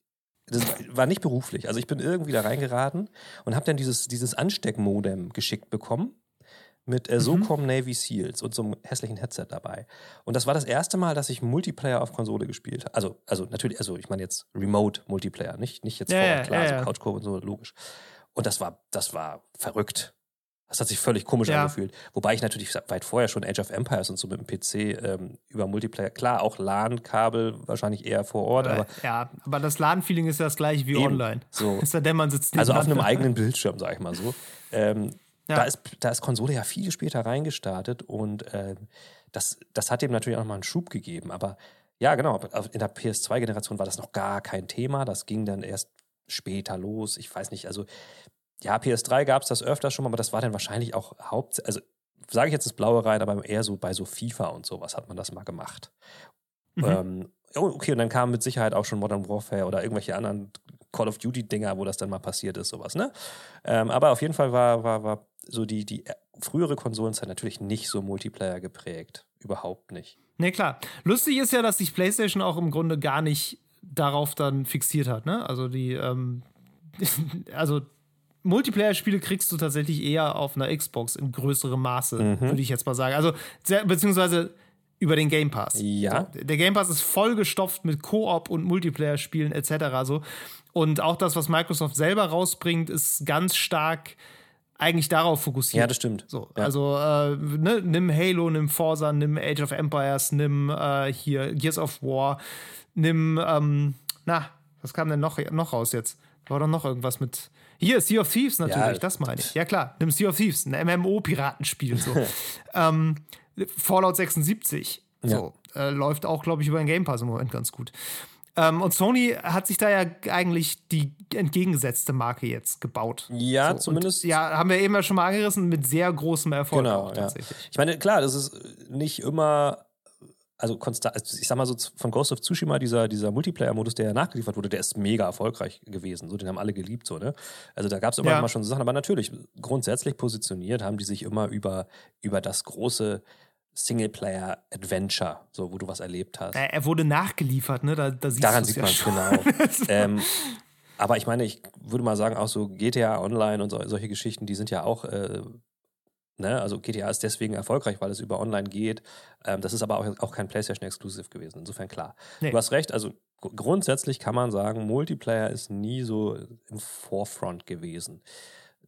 Das war nicht beruflich. Also ich bin irgendwie da reingeraten und habe dann dieses, dieses Ansteckmodem geschickt bekommen mit äh, SOCOM Navy Seals und so einem hässlichen Headset dabei. Und das war das erste Mal, dass ich Multiplayer auf Konsole gespielt habe. Also, also natürlich, also ich meine jetzt Remote Multiplayer, nicht, nicht jetzt Ja, vor ja, klar, ja, so ja. Couchcore und so, logisch. Und das war, das war verrückt. Das hat sich völlig komisch Ja. angefühlt. Wobei ich natürlich weit vorher schon Age of Empires und so mit dem PC ähm, über Multiplayer, klar, auch LAN-Kabel wahrscheinlich eher vor Ort, aber ja, aber das LAN-Feeling ist ja das gleiche wie Eben. online. So. Ist ja der, man sitzt also auf einem eigenen Bildschirm, sag ich mal so. Ähm, Ja. da, ist, da ist Konsole ja viel später reingestartet und ähm, das, das hat dem natürlich auch nochmal einen Schub gegeben. Aber ja, genau, in der PS2-Generation war das noch gar kein Thema. Das ging dann erst später los. Ich weiß nicht, also ja, PS3 gab es das öfter schon, aber das war dann wahrscheinlich auch Haupt, also sage ich jetzt das Blaue rein, aber eher so bei so FIFA und sowas hat man das mal gemacht. Mhm. Ähm, okay, und dann kam mit Sicherheit auch schon Modern Warfare oder irgendwelche anderen Call of Duty-Dinger, wo das dann mal passiert ist, sowas, ne? Ähm, aber auf jeden Fall war, war, war so die, die frühere Konsolenzeit natürlich nicht so Multiplayer geprägt. Überhaupt nicht. Nee, klar. Lustig ist ja, dass sich PlayStation auch im Grunde gar nicht darauf dann fixiert hat, ne? Also die, ähm, also Multiplayer-Spiele kriegst du tatsächlich eher auf einer Xbox in größerem Maße, Mhm. würde ich jetzt mal sagen. Also, beziehungsweise über den Game Pass. Ja. So, der Game Pass ist vollgestopft mit Koop und Multiplayer-Spielen etc. So. Und auch das, was Microsoft selber rausbringt, ist ganz stark eigentlich darauf fokussiert. Ja, das stimmt. So, Ja. also äh, ne, nimm Halo, nimm Forza, nimm Age of Empires, nimm äh, hier Gears of War, nimm, ähm, na, was kam denn noch, noch raus jetzt? War doch noch irgendwas mit. Hier, Sea of Thieves natürlich, Ja. das meine ich. Ja klar, nimm Sea of Thieves, ein MMO-Piratenspiel. So. ähm, Fallout 76 so, äh, läuft auch, glaube ich, über den Game Pass im Moment ganz gut. Ähm, und Sony hat sich da ja eigentlich die entgegengesetzte Marke jetzt gebaut. Ja, So, zumindest. Ja, haben wir eben ja schon mal angerissen, mit sehr großem Erfolg Genau, auch ja. tatsächlich. Ich meine, klar, das ist nicht immer, also konstant, also ich sag mal so von Ghost of Tsushima, dieser, dieser Multiplayer-Modus, der ja nachgeliefert wurde, der ist mega erfolgreich gewesen. So, den haben alle geliebt, so, ne? Also da gab es immer Ja. mal schon so Sachen, aber natürlich, grundsätzlich positioniert haben die sich immer über, über das große Singleplayer-Adventure, so, wo du was erlebt hast. Äh, Er wurde nachgeliefert, ne? Da, da siehst Daran sieht ja man schon. genau. ähm, aber ich meine, ich würde mal sagen, auch so GTA Online und so, solche Geschichten, die sind ja auch, äh, ne, also GTA ist deswegen erfolgreich, weil es über Online geht. Ähm, das ist aber auch, auch kein PlayStation Exclusive gewesen. Insofern klar. Nee. Du hast recht, also gr- grundsätzlich kann man sagen, Multiplayer ist nie so im Forefront gewesen.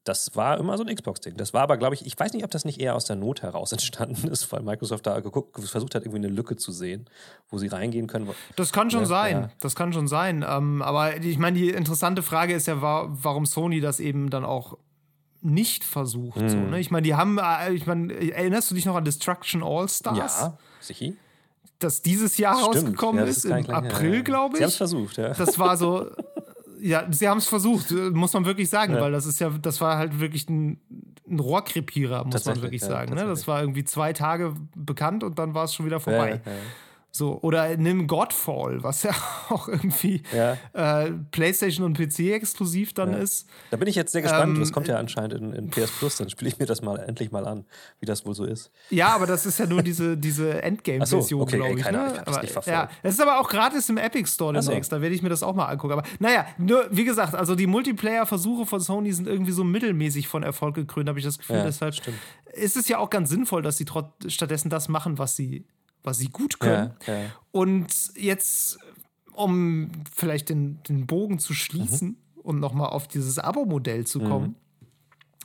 Das war immer so ein Xbox-Ding. Das war aber, glaube ich, ich weiß nicht, ob das nicht eher aus der Not heraus entstanden ist, weil Microsoft da geguckt, versucht hat, irgendwie eine Lücke zu sehen, wo sie reingehen können. Das kann schon Ja, sein. ja. Das kann schon sein. Ähm, aber ich meine, die interessante Frage ist ja, wa warum Sony das eben dann auch nicht versucht. So, Hm. ne? Ich meine, die haben, äh, ich meine, erinnerst du dich noch an Destruction All Stars? Ja, sicher. Das dieses Jahr Stimmt. rausgekommen Ja, ist, gar im April, ja. glaube Sie haben es ich. versucht, ja. Das war so, ja, sie haben es versucht, muss man wirklich sagen, weil das ist ja, das war halt wirklich ein, ein Rohrkrepierer, muss man wirklich ja, sagen. Ne? Das war irgendwie zwei Tage bekannt und dann war es schon wieder ja, vorbei. So, oder nimm Godfall, was ja auch irgendwie Ja. äh, PlayStation und PC exklusiv dann Ja. ist. Da bin ich jetzt sehr gespannt. Ähm, das kommt ja anscheinend in, in PS Plus. Dann spiele ich mir das mal endlich mal an, wie das wohl so ist. Ja, aber das ist ja nur diese, diese Endgame-Version, so, okay, glaube ich. keine ne? ich hab's aber, nicht verfolgt. ja, es ist aber auch gratis im Epic Store Ach so. demnächst. Da werde ich mir das auch mal angucken. Aber naja, nur, wie gesagt, also die Multiplayer-Versuche von Sony sind irgendwie so mittelmäßig von Erfolg gekrönt, habe ich das Gefühl. Ja, Deshalb stimmt. ist es ja auch ganz sinnvoll, dass sie stattdessen das machen, was sie, was sie gut können. Ja, ja. Und jetzt, um vielleicht den, den Bogen zu schließen Mhm. und nochmal auf dieses Abo-Modell zu kommen,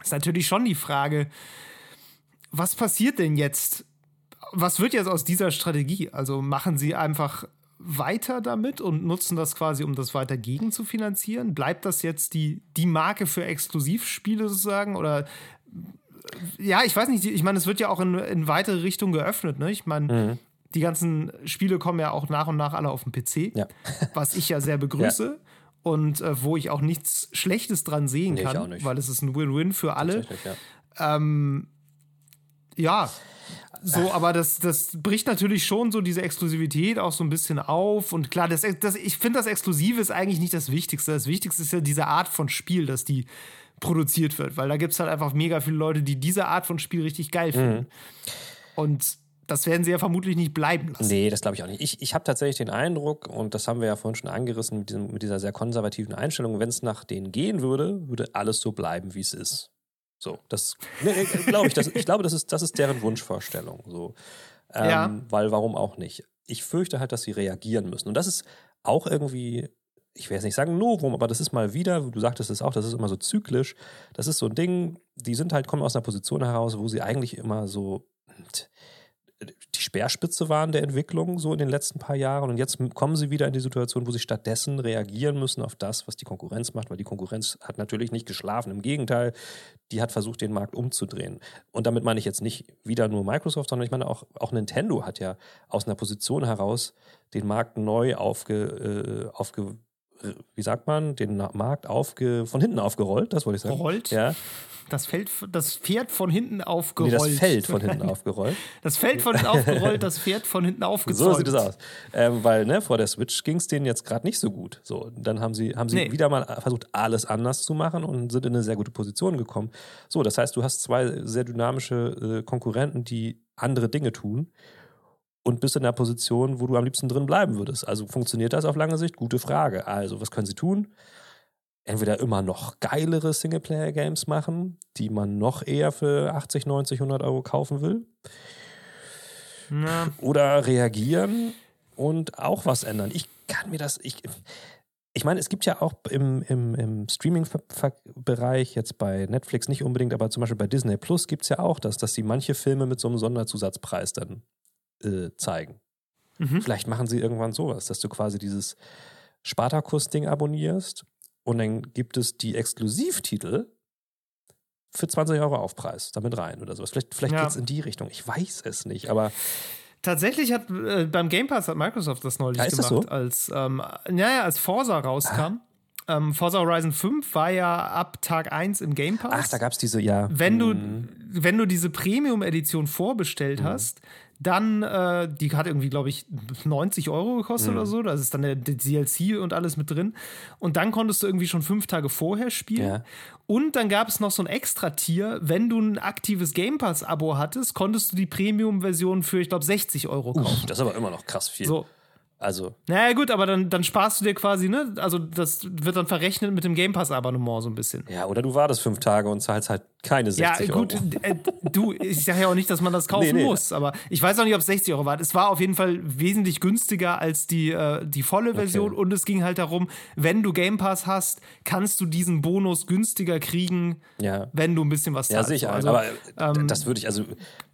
ist natürlich schon die Frage, was passiert denn jetzt? Was wird jetzt aus dieser Strategie? Also machen sie einfach weiter damit und nutzen das quasi, um das weiter gegen zu finanzieren? Bleibt das jetzt die, die Marke für Exklusivspiele sozusagen? Oder ja, ich weiß nicht, ich meine, es wird ja auch in, in weitere Richtungen geöffnet, ne? Ich meine, die ganzen Spiele kommen ja auch nach und nach alle auf den PC, Ja. was ich ja sehr begrüße. Und äh, wo ich auch nichts Schlechtes dran sehen Nee, ich kann, auch nicht. weil es ist ein Win-Win für alle. Ja. Ähm, ja, so, aber das, das bricht natürlich schon so diese Exklusivität auch so ein bisschen auf. Und klar, das, das, ich finde, das Exklusive ist eigentlich nicht das Wichtigste. Das Wichtigste ist ja diese Art von Spiel, dass die produziert wird, weil da gibt es halt einfach mega viele Leute, die diese Art von Spiel richtig geil finden. Und das werden sie ja vermutlich nicht bleiben lassen. Nee, das glaube ich auch nicht. Ich, ich habe tatsächlich den Eindruck, und das haben wir ja vorhin schon angerissen mit, diesem, mit dieser sehr konservativen Einstellung, wenn es nach denen gehen würde, würde alles so bleiben, wie es ist. So, das nee, glaube ich. Das, ich glaube, das ist, das ist deren Wunschvorstellung. So. Ähm, Ja. Weil warum auch nicht? Ich fürchte halt, dass sie reagieren müssen. Und das ist auch irgendwie, ich will jetzt nicht sagen Novum, aber das ist mal wieder, du sagtest es auch, das ist immer so zyklisch. Das ist so ein Ding, die sind halt, kommen aus einer Position heraus, wo sie eigentlich immer so Speerspitze waren der Entwicklung so in den letzten paar Jahren. Und jetzt kommen sie wieder in die Situation, wo sie stattdessen reagieren müssen auf das, was die Konkurrenz macht, weil die Konkurrenz hat natürlich nicht geschlafen, im Gegenteil, die hat versucht, den Markt umzudrehen. Und damit meine ich jetzt nicht wieder nur Microsoft, sondern ich meine auch, auch Nintendo hat ja aus einer Position heraus den Markt neu aufge, äh, aufge wie sagt man, den Markt aufge, von hinten aufgerollt, das wollte ich sagen. Gerollt? Ja. Das, Feld, das Pferd von hinten Nee, aufgerollt. das Feld von hinten aufgerollt. Das Feld von hinten aufgerollt, das Pferd von hinten aufgezäumt. So sieht es aus. Ähm, weil ne, vor der Switch ging es denen jetzt gerade nicht so gut. So, dann haben sie, haben sie Nee. wieder mal versucht, alles anders zu machen und sind in eine sehr gute Position gekommen. So, das heißt, du hast zwei sehr dynamische äh, Konkurrenten, die andere Dinge tun und bist in der Position, wo du am liebsten drin bleiben würdest. Also funktioniert das auf lange Sicht? Gute Frage. Also, was können sie tun? Entweder immer noch geilere Singleplayer-Games machen, die man noch eher für 80, 90, 100 Euro kaufen will Na, oder reagieren und auch was ändern. Ich kann mir das, ich, ich meine, es gibt ja auch im, im, im Streaming-Bereich, jetzt bei Netflix nicht unbedingt, aber zum Beispiel bei Disney Plus gibt es ja auch das, dass sie manche Filme mit so einem Sonderzusatzpreis dann äh, zeigen. Mhm. Vielleicht machen sie irgendwann sowas, dass du quasi dieses Spartakus-Ding abonnierst und dann gibt es die Exklusivtitel für 20 Euro Aufpreis damit rein oder sowas. Vielleicht, vielleicht Ja. geht es in die Richtung. Ich weiß es nicht, aber Tatsächlich hat äh, beim Game Pass hat Microsoft das neulich Ja, gemacht, so? als ähm, ja, ja, als Forza rauskam. ähm, Forza Horizon 5 war ja ab Tag 1 im Game Pass. Ach, da gab es diese, ja. Wenn du, wenn du diese Premium-Edition vorbestellt hast, dann, äh, die hat irgendwie, glaube ich, 90 Euro gekostet oder so. Da ist dann der, der DLC und alles mit drin. Und dann konntest du irgendwie schon fünf Tage vorher spielen. Ja. Und dann gab es noch so ein Extra-Tier. Wenn du ein aktives Game Pass-Abo hattest, konntest du die Premium-Version für, ich glaube, 60 Euro kaufen. Das ist aber immer noch krass viel. So. Also, Naja, gut, aber dann, dann sparst du dir quasi, ne? Also, das wird dann verrechnet mit dem Game Pass-Abonnement so ein bisschen. ja, oder du wartest fünf Tage und zahlst halt keine 60 Ja, gut, Euro. äh, du, ich sage ja auch nicht, dass man das kaufen Nee, nee. muss, aber ich weiß auch nicht, ob es 60 Euro war. Es war auf jeden Fall wesentlich günstiger als die, äh, die volle Version und es ging halt darum, wenn du Game Pass hast, kannst du diesen Bonus günstiger kriegen, Ja. wenn du ein bisschen was Ja, zahlst. sicher. Also, aber äh, das würde ich, also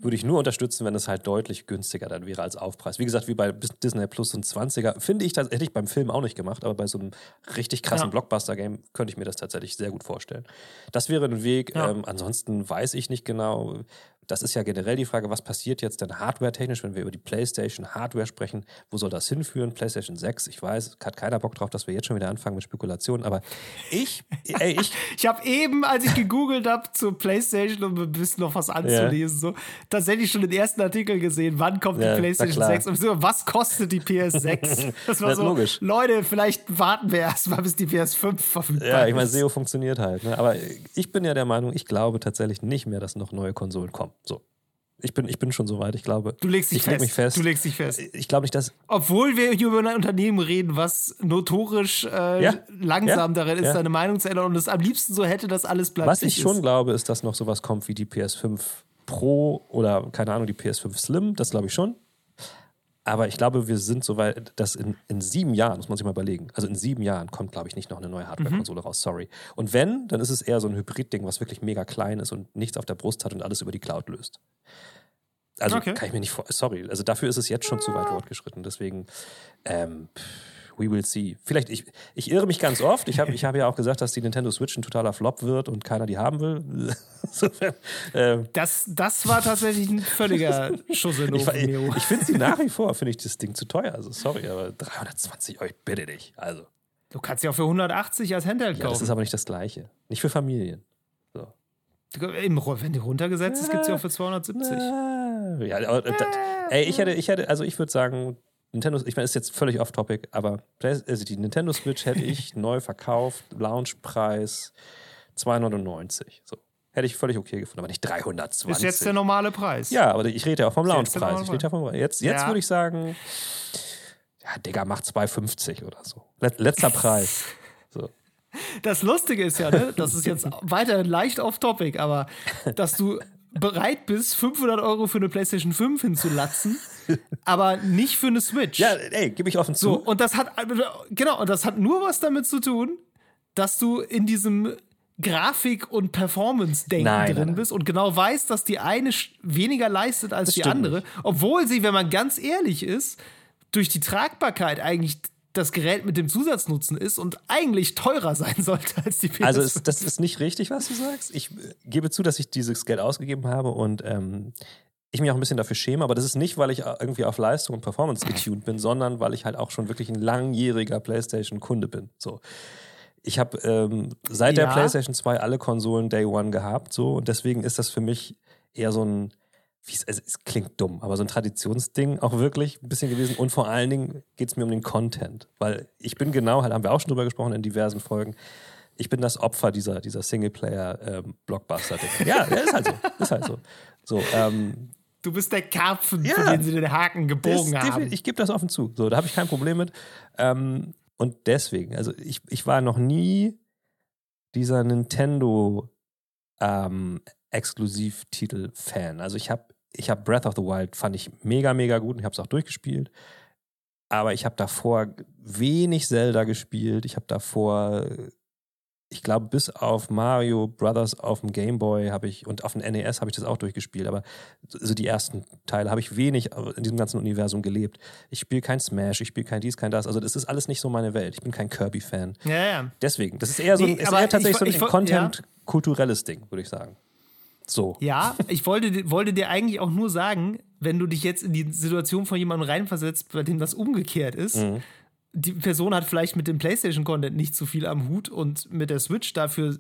würde ich nur unterstützen, wenn es halt deutlich günstiger dann wäre als Aufpreis. Wie gesagt, wie bei Disney Plus und 20er, finde ich, das hätte ich beim Film auch nicht gemacht, aber bei so einem richtig krassen Ja. Blockbuster-Game könnte ich mir das tatsächlich sehr gut vorstellen. Das wäre ein Weg. Ja. Ähm, ansonsten weiß ich nicht genau. Das ist ja generell die Frage, was passiert jetzt denn hardware-technisch, wenn wir über die PlayStation Hardware sprechen? Wo soll das hinführen? PlayStation 6, ich weiß, hat keiner Bock drauf, dass wir jetzt schon wieder anfangen mit Spekulationen, aber ich, ey, ich, Ich habe eben, als ich gegoogelt habe zur PlayStation, um ein bisschen noch was anzulesen, so, tatsächlich schon den ersten Artikel gesehen, wann kommt Ja, die PlayStation na klar. 6 und so, was kostet die PS6? Das war Ja, so, logisch. Leute, vielleicht warten wir erst mal, bis die PS5 verfügbar Ja, ich meine. SEO funktioniert halt. Ne? Aber ich bin ja der Meinung, ich glaube tatsächlich nicht mehr, dass noch neue Konsolen kommen. So. Ich bin, ich bin schon soweit, ich glaube. Du legst dich ich leg fest. mich fest. Du legst dich fest. Ich glaube nicht, dass. Obwohl wir hier über ein Unternehmen reden, was notorisch äh, Ja. langsam Ja. darin ist, Ja. seine Meinung zu ändern und es am liebsten so hätte, dass alles bleibt. Was ich schon ist. glaube, ist, dass noch sowas kommt wie die PS5 Pro oder keine Ahnung, die PS5 Slim. Das glaube ich schon. Aber ich glaube, wir sind so weit, dass in, in sieben Jahren, muss man sich mal überlegen, also in sieben Jahren kommt, glaube ich, nicht noch eine neue Hardware-Konsole raus, sorry. Und wenn, dann ist es eher so ein Hybrid-Ding, was wirklich mega klein ist und nichts auf der Brust hat und alles über die Cloud löst. Also Okay. kann ich mir nicht vor, sorry, also dafür ist es jetzt schon zu weit fortgeschritten. Deswegen, ähm, pff, we will see. Vielleicht, ich, ich irre mich ganz oft. Ich habe ich hab ja auch gesagt, dass die Nintendo Switch ein totaler Flop wird und keiner die haben will. Insofern, ähm, Das, das war tatsächlich ein völliger Schuss in ich, ich, ich finde sie nach wie vor, finde ich das Ding zu teuer. Also sorry, aber 320 Euro, bitte dich. Also, Du kannst ja auch für 180 als Handheld ja, das kaufen. ist aber nicht das Gleiche. Nicht für Familien. So. Wenn die runtergesetzt ist, gibt es ja auch für 270. Ah, Ja, aber, äh, da, ey, ich hätte, ich hätte, also ich würde sagen, Nintendo, ich meine, ist jetzt völlig off-topic, aber also die Nintendo Switch hätte ich neu verkauft, Launchpreis 299. So. Hätte ich völlig okay gefunden, aber nicht 320. Ist jetzt der normale Preis. ja, aber ich rede ja auch vom Launchpreis. Ich rede ja vom, jetzt jetzt Ja. würde ich sagen, ja, Digga, macht 2,50 oder so. Let, letzter Preis. So. Das Lustige ist ja, ne, das ist jetzt weiterhin leicht off-topic, aber dass du bereit bist, 500 Euro für eine PlayStation 5 hinzulatzen, aber nicht für eine Switch. Ja, ey, gebe ich offen So, zu. und das hat, genau, und das hat nur was damit zu tun, dass du in diesem Grafik- und Performance-Denken drin bist und genau weißt, dass die eine weniger leistet als die stimmt andere, obwohl sie, wenn man ganz ehrlich ist, durch die Tragbarkeit eigentlich das Gerät mit dem Zusatznutzen ist und eigentlich teurer sein sollte als die PS5. Also es, das ist nicht richtig, was du sagst. Ich äh, gebe zu, dass ich dieses Geld ausgegeben habe und ähm, ich mich auch ein bisschen dafür schäme, aber das ist nicht, weil ich irgendwie auf Leistung und Performance getuned bin, sondern weil ich halt auch schon wirklich ein langjähriger PlayStation-Kunde bin. So. Ich habe ähm, seit der Ja. PlayStation 2 alle Konsolen Day One gehabt, so und deswegen ist das für mich eher so ein, also es klingt dumm, aber so ein Traditionsding auch wirklich ein bisschen gewesen. Und vor allen Dingen geht es mir um den Content, weil ich bin genau, halt haben wir auch schon drüber gesprochen in diversen Folgen. Ich bin das Opfer dieser, dieser Singleplayer-Blockbuster-Ding. ja, ja, ist halt so. Ist halt so. So, ähm, du bist der Karpfen, Ja. für den sie den Haken gebogen haben. ich gebe das offen zu. So, da habe ich kein Problem mit. Ähm, und deswegen, also ich, ich war noch nie dieser Nintendo ähm, Exklusivtitel-Fan. Also ich habe ich hab Breath of the Wild fand ich mega, mega gut und ich habe es auch durchgespielt. Aber ich habe davor wenig Zelda gespielt. Ich habe davor, ich glaube, bis auf Mario Brothers auf dem Game Boy habe ich und auf dem NES habe ich das auch durchgespielt. Aber so die ersten Teile habe ich wenig in diesem ganzen Universum gelebt. Ich spiele kein Smash, ich spiele kein dies, kein das. Also das ist alles nicht so meine Welt. Ich bin kein Kirby-Fan. Ja, ja. Deswegen, das ist eher so ein, Nee, ist eher tatsächlich ich- so ein Content-kulturelles Ding, würde ich sagen. So. Ja, ich wollte, wollte dir eigentlich auch nur sagen, wenn du dich jetzt in die Situation von jemandem reinversetzt, bei dem das umgekehrt ist, Mhm. die Person hat vielleicht mit dem PlayStation-Content nicht so viel am Hut und mit der Switch dafür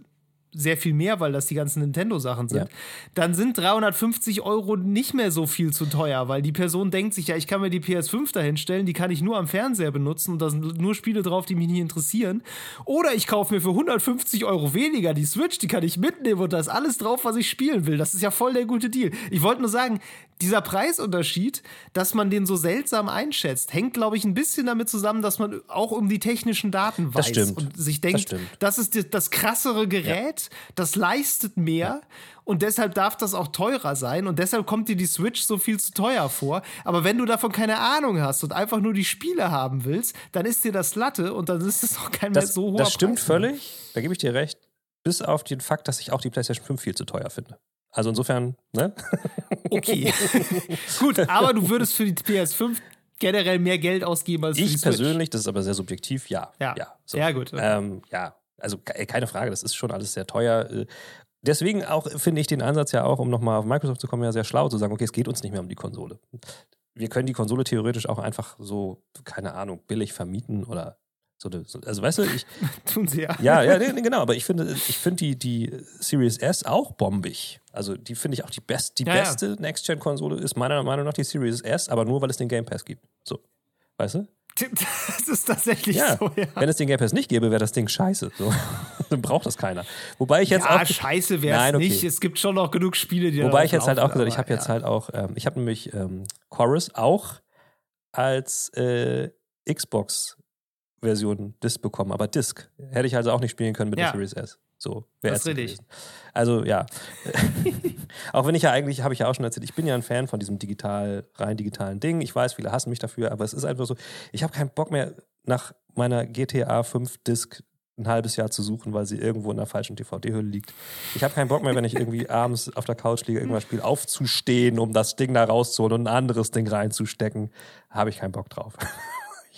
sehr viel mehr, weil das die ganzen Nintendo-Sachen sind, ja. dann sind 350 Euro nicht mehr so viel zu teuer, weil die Person denkt sich, ja, ich kann mir die PS5 dahinstellen, die kann ich nur am Fernseher benutzen und da sind nur Spiele drauf, die mich nicht interessieren. Oder ich kaufe mir für 150 Euro weniger die Switch, die kann ich mitnehmen und da ist alles drauf, was ich spielen will. Das ist ja voll der gute Deal. Ich wollte nur sagen, dieser Preisunterschied, dass man den so seltsam einschätzt, hängt, glaube ich, ein bisschen damit zusammen, dass man auch um die technischen Daten weiß und sich denkt, das, das ist das, krassere Gerät, ja. Das leistet mehr und deshalb darf das auch teurer sein und deshalb kommt dir die Switch so viel zu teuer vor. Aber wenn du davon keine Ahnung hast und einfach nur die Spiele haben willst, dann ist dir das Latte und dann ist es auch kein das, mehr so hoher Das stimmt Preis völlig, da gebe ich dir recht. Bis auf den Fakt, dass ich auch die PlayStation 5 viel zu teuer finde. Also insofern, ne? Okay. Gut, aber du würdest für die PS5 generell mehr Geld ausgeben als ich die Switch. persönlich, das ist aber sehr subjektiv, ja. Ja, ja, so. ja gut. Okay. Ähm, ja, also keine Frage, das ist schon alles sehr teuer. Äh, deswegen auch finde ich den Ansatz ja auch, um nochmal auf Microsoft zu kommen, ja sehr schlau zu sagen, okay, es geht uns nicht mehr um die Konsole. Wir können die Konsole theoretisch auch einfach so, keine Ahnung, billig vermieten oder so, also weißt du, ich. Tun sie ja. Ja, ja, nee, genau, aber ich finde, ich finde die, die Series S auch bombig. Also die finde ich auch die, best, die ja, beste ja. Next-Gen-Konsole ist meiner Meinung nach die Series S, aber nur weil es den Game Pass gibt. So. Weißt du? Das ist tatsächlich ja. so, ja. Wenn es den Game Pass nicht gäbe, wäre das Ding scheiße. So. Dann braucht das keiner. Wobei ich jetzt ja, auch. scheiße wäre es okay. nicht. Es gibt schon noch genug Spiele, die Wobei ich jetzt halt auch gesagt ich habe jetzt halt auch, ähm, ich habe nämlich ähm, Chorus auch als äh, Xbox Version Disc bekommen, aber Disc hätte ich also auch nicht spielen können mit der Series S. So wäre es richtig. Also ja, auch wenn ich ja eigentlich, habe ich ja auch schon erzählt, ich bin ja ein Fan von diesem digital, rein digitalen Ding. Ich weiß, viele hassen mich dafür, aber es ist einfach so, ich habe keinen Bock mehr nach meiner GTA 5 Disc ein halbes Jahr zu suchen, weil sie irgendwo in der falschen DVD-Hülle liegt. Ich habe keinen Bock mehr, wenn ich irgendwie abends auf der Couch liege, irgendwas spiele, aufzustehen, um das Ding da rauszuholen und ein anderes Ding reinzustecken. Habe ich keinen Bock drauf.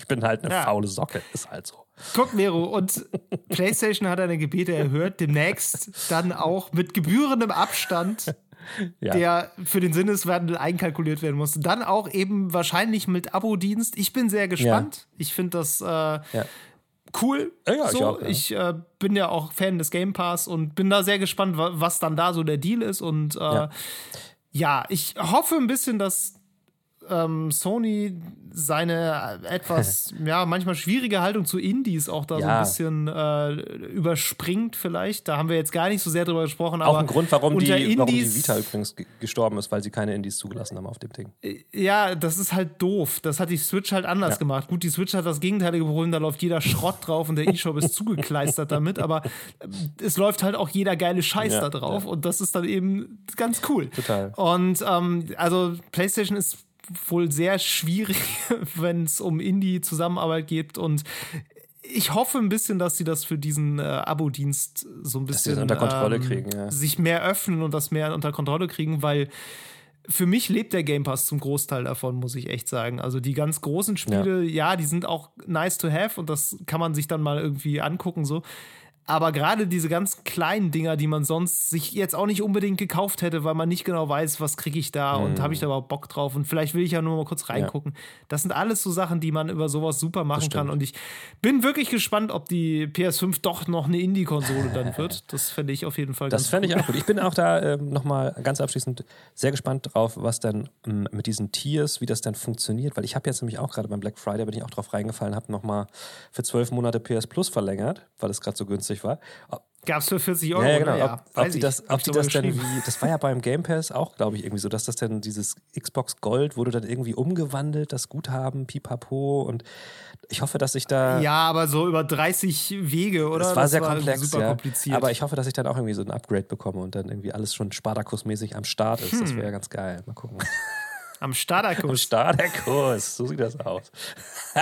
Ich bin halt eine ja. faule Socke, ist halt so. Guck, Mero, und PlayStation hat deine Gebete erhört, demnächst dann auch mit gebührendem Abstand, ja. der für den Sinneswandel einkalkuliert werden muss, dann auch eben wahrscheinlich mit Abo-Dienst. Ich bin sehr gespannt. Ja. Ich finde das äh, cool. Ja, so. ich, auch, ich äh, bin ja auch Fan des Game Pass und bin da sehr gespannt, was dann da so der Deal ist. Und äh, ja, ich hoffe ein bisschen, dass ähm, Sony seine etwas, ja, manchmal schwierige Haltung zu Indies auch da ja. so ein bisschen äh, überspringt vielleicht. Da haben wir jetzt gar nicht so sehr drüber gesprochen. Auch aber ein Grund, warum die, Indies, warum die Vita übrigens gestorben ist, weil sie keine Indies zugelassen haben auf dem Ding. Äh, ja, das ist halt doof. Das hat die Switch halt anders ja. gemacht. Gut, die Switch hat das gegenteilige Problem, da läuft jeder Schrott drauf und der E-Shop ist zugekleistert damit, aber äh, es läuft halt auch jeder geile Scheiß ja, da drauf und das ist dann eben ganz cool. Total. Und ähm, also PlayStation ist wohl sehr schwierig, wenn es um Indie-Zusammenarbeit geht. Und ich hoffe ein bisschen, dass sie das für diesen äh, Abo-Dienst so ein bisschen unter Kontrolle ähm, kriegen, ja. sich mehr öffnen und das mehr unter Kontrolle kriegen, weil für mich lebt der Game Pass zum Großteil davon, muss ich echt sagen. Also die ganz großen Spiele, ja, ja die sind auch nice to have und das kann man sich dann mal irgendwie angucken so. Aber gerade diese ganz kleinen Dinger, die man sonst sich jetzt auch nicht unbedingt gekauft hätte, weil man nicht genau weiß, was kriege ich da mhm. und habe ich da überhaupt Bock drauf und vielleicht will ich ja nur mal kurz reingucken. Ja. Das sind alles so Sachen, die man über sowas super machen kann. Und ich bin wirklich gespannt, ob die PS5 doch noch eine Indie-Konsole dann wird. Das fände ich auf jeden Fall Das fände ich auch gut. Ich bin auch da ähm, nochmal ganz abschließend sehr gespannt drauf, was dann ähm, mit diesen Tiers, wie das dann funktioniert. Weil ich habe jetzt nämlich auch gerade beim Black Friday, bin ich auch drauf reingefallen, habe nochmal für zwölf Monate PS Plus verlängert, weil es gerade so günstig günstig war. Gab es für 40 Euro? Ja, ja genau. Ja, ob, ob die das, ob die das dann wie, das war ja beim Game Pass auch, glaube ich, irgendwie so, dass das dann dieses Xbox Gold wurde dann irgendwie umgewandelt, das Guthaben, pipapo und ich hoffe, dass ich da. Ja, aber so über 30 Wege, oder? Das war das sehr war komplex, super ja. kompliziert. Aber ich hoffe, dass ich dann auch irgendwie so ein Upgrade bekomme und dann irgendwie alles schon Spartakus-mäßig am Start ist. Hm. Das wäre ganz geil. Mal gucken. Am Starterkurs. Am Starterkurs, so sieht das aus.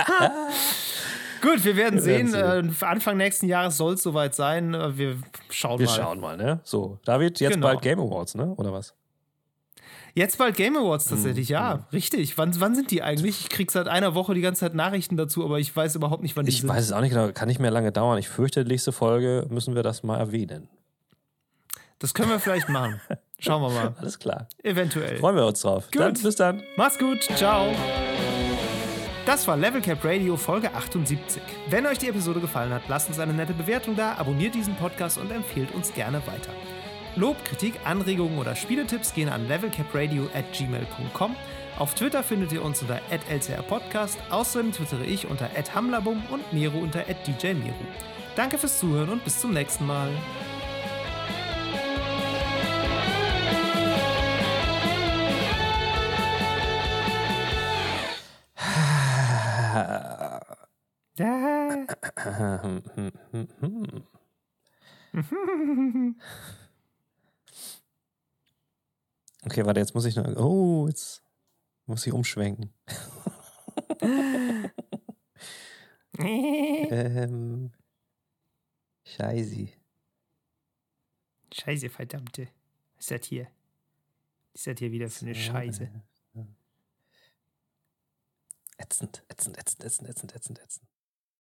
Gut, wir werden wir sehen. Werden sehen. Äh, Anfang nächsten Jahres soll es soweit sein. Äh, wir schauen wir mal. Wir schauen mal, ne? So, David, jetzt genau. bald Game Awards, ne? Oder was? Jetzt bald Game Awards tatsächlich, mhm. ja, mhm. richtig. Wann, wann sind die eigentlich? Ich krieg seit einer Woche die ganze Zeit Nachrichten dazu, aber ich weiß überhaupt nicht, wann die ich sind. Ich weiß es auch nicht genau, kann nicht mehr lange dauern. Ich fürchte, nächste Folge müssen wir das mal erwähnen. Das können wir vielleicht machen. Schauen wir mal. Alles klar. Eventuell. Freuen wir uns drauf. Gut. Dann, bis dann. Mach's gut. Ciao. Das war Level Cap Radio Folge 78. Wenn euch die Episode gefallen hat, lasst uns eine nette Bewertung da, abonniert diesen Podcast und empfehlt uns gerne weiter. Lob, Kritik, Anregungen oder Spieletipps gehen an levelcapradio at gmail.com. Auf Twitter findet ihr uns unter @lcrpodcast. Außerdem twittere ich unter @hamlabum und Miro unter @djmiro. Danke fürs Zuhören und bis zum nächsten Mal. Okay, warte, jetzt muss ich noch. Oh, jetzt muss ich umschwenken. ähm, Scheiße. Scheiße, verdammte. Was ist das hier? Was ist das hier wieder für eine Scheiße? Ätzend, ätzend, ätzend, ätzend, ätzend, ätzend, ätzend.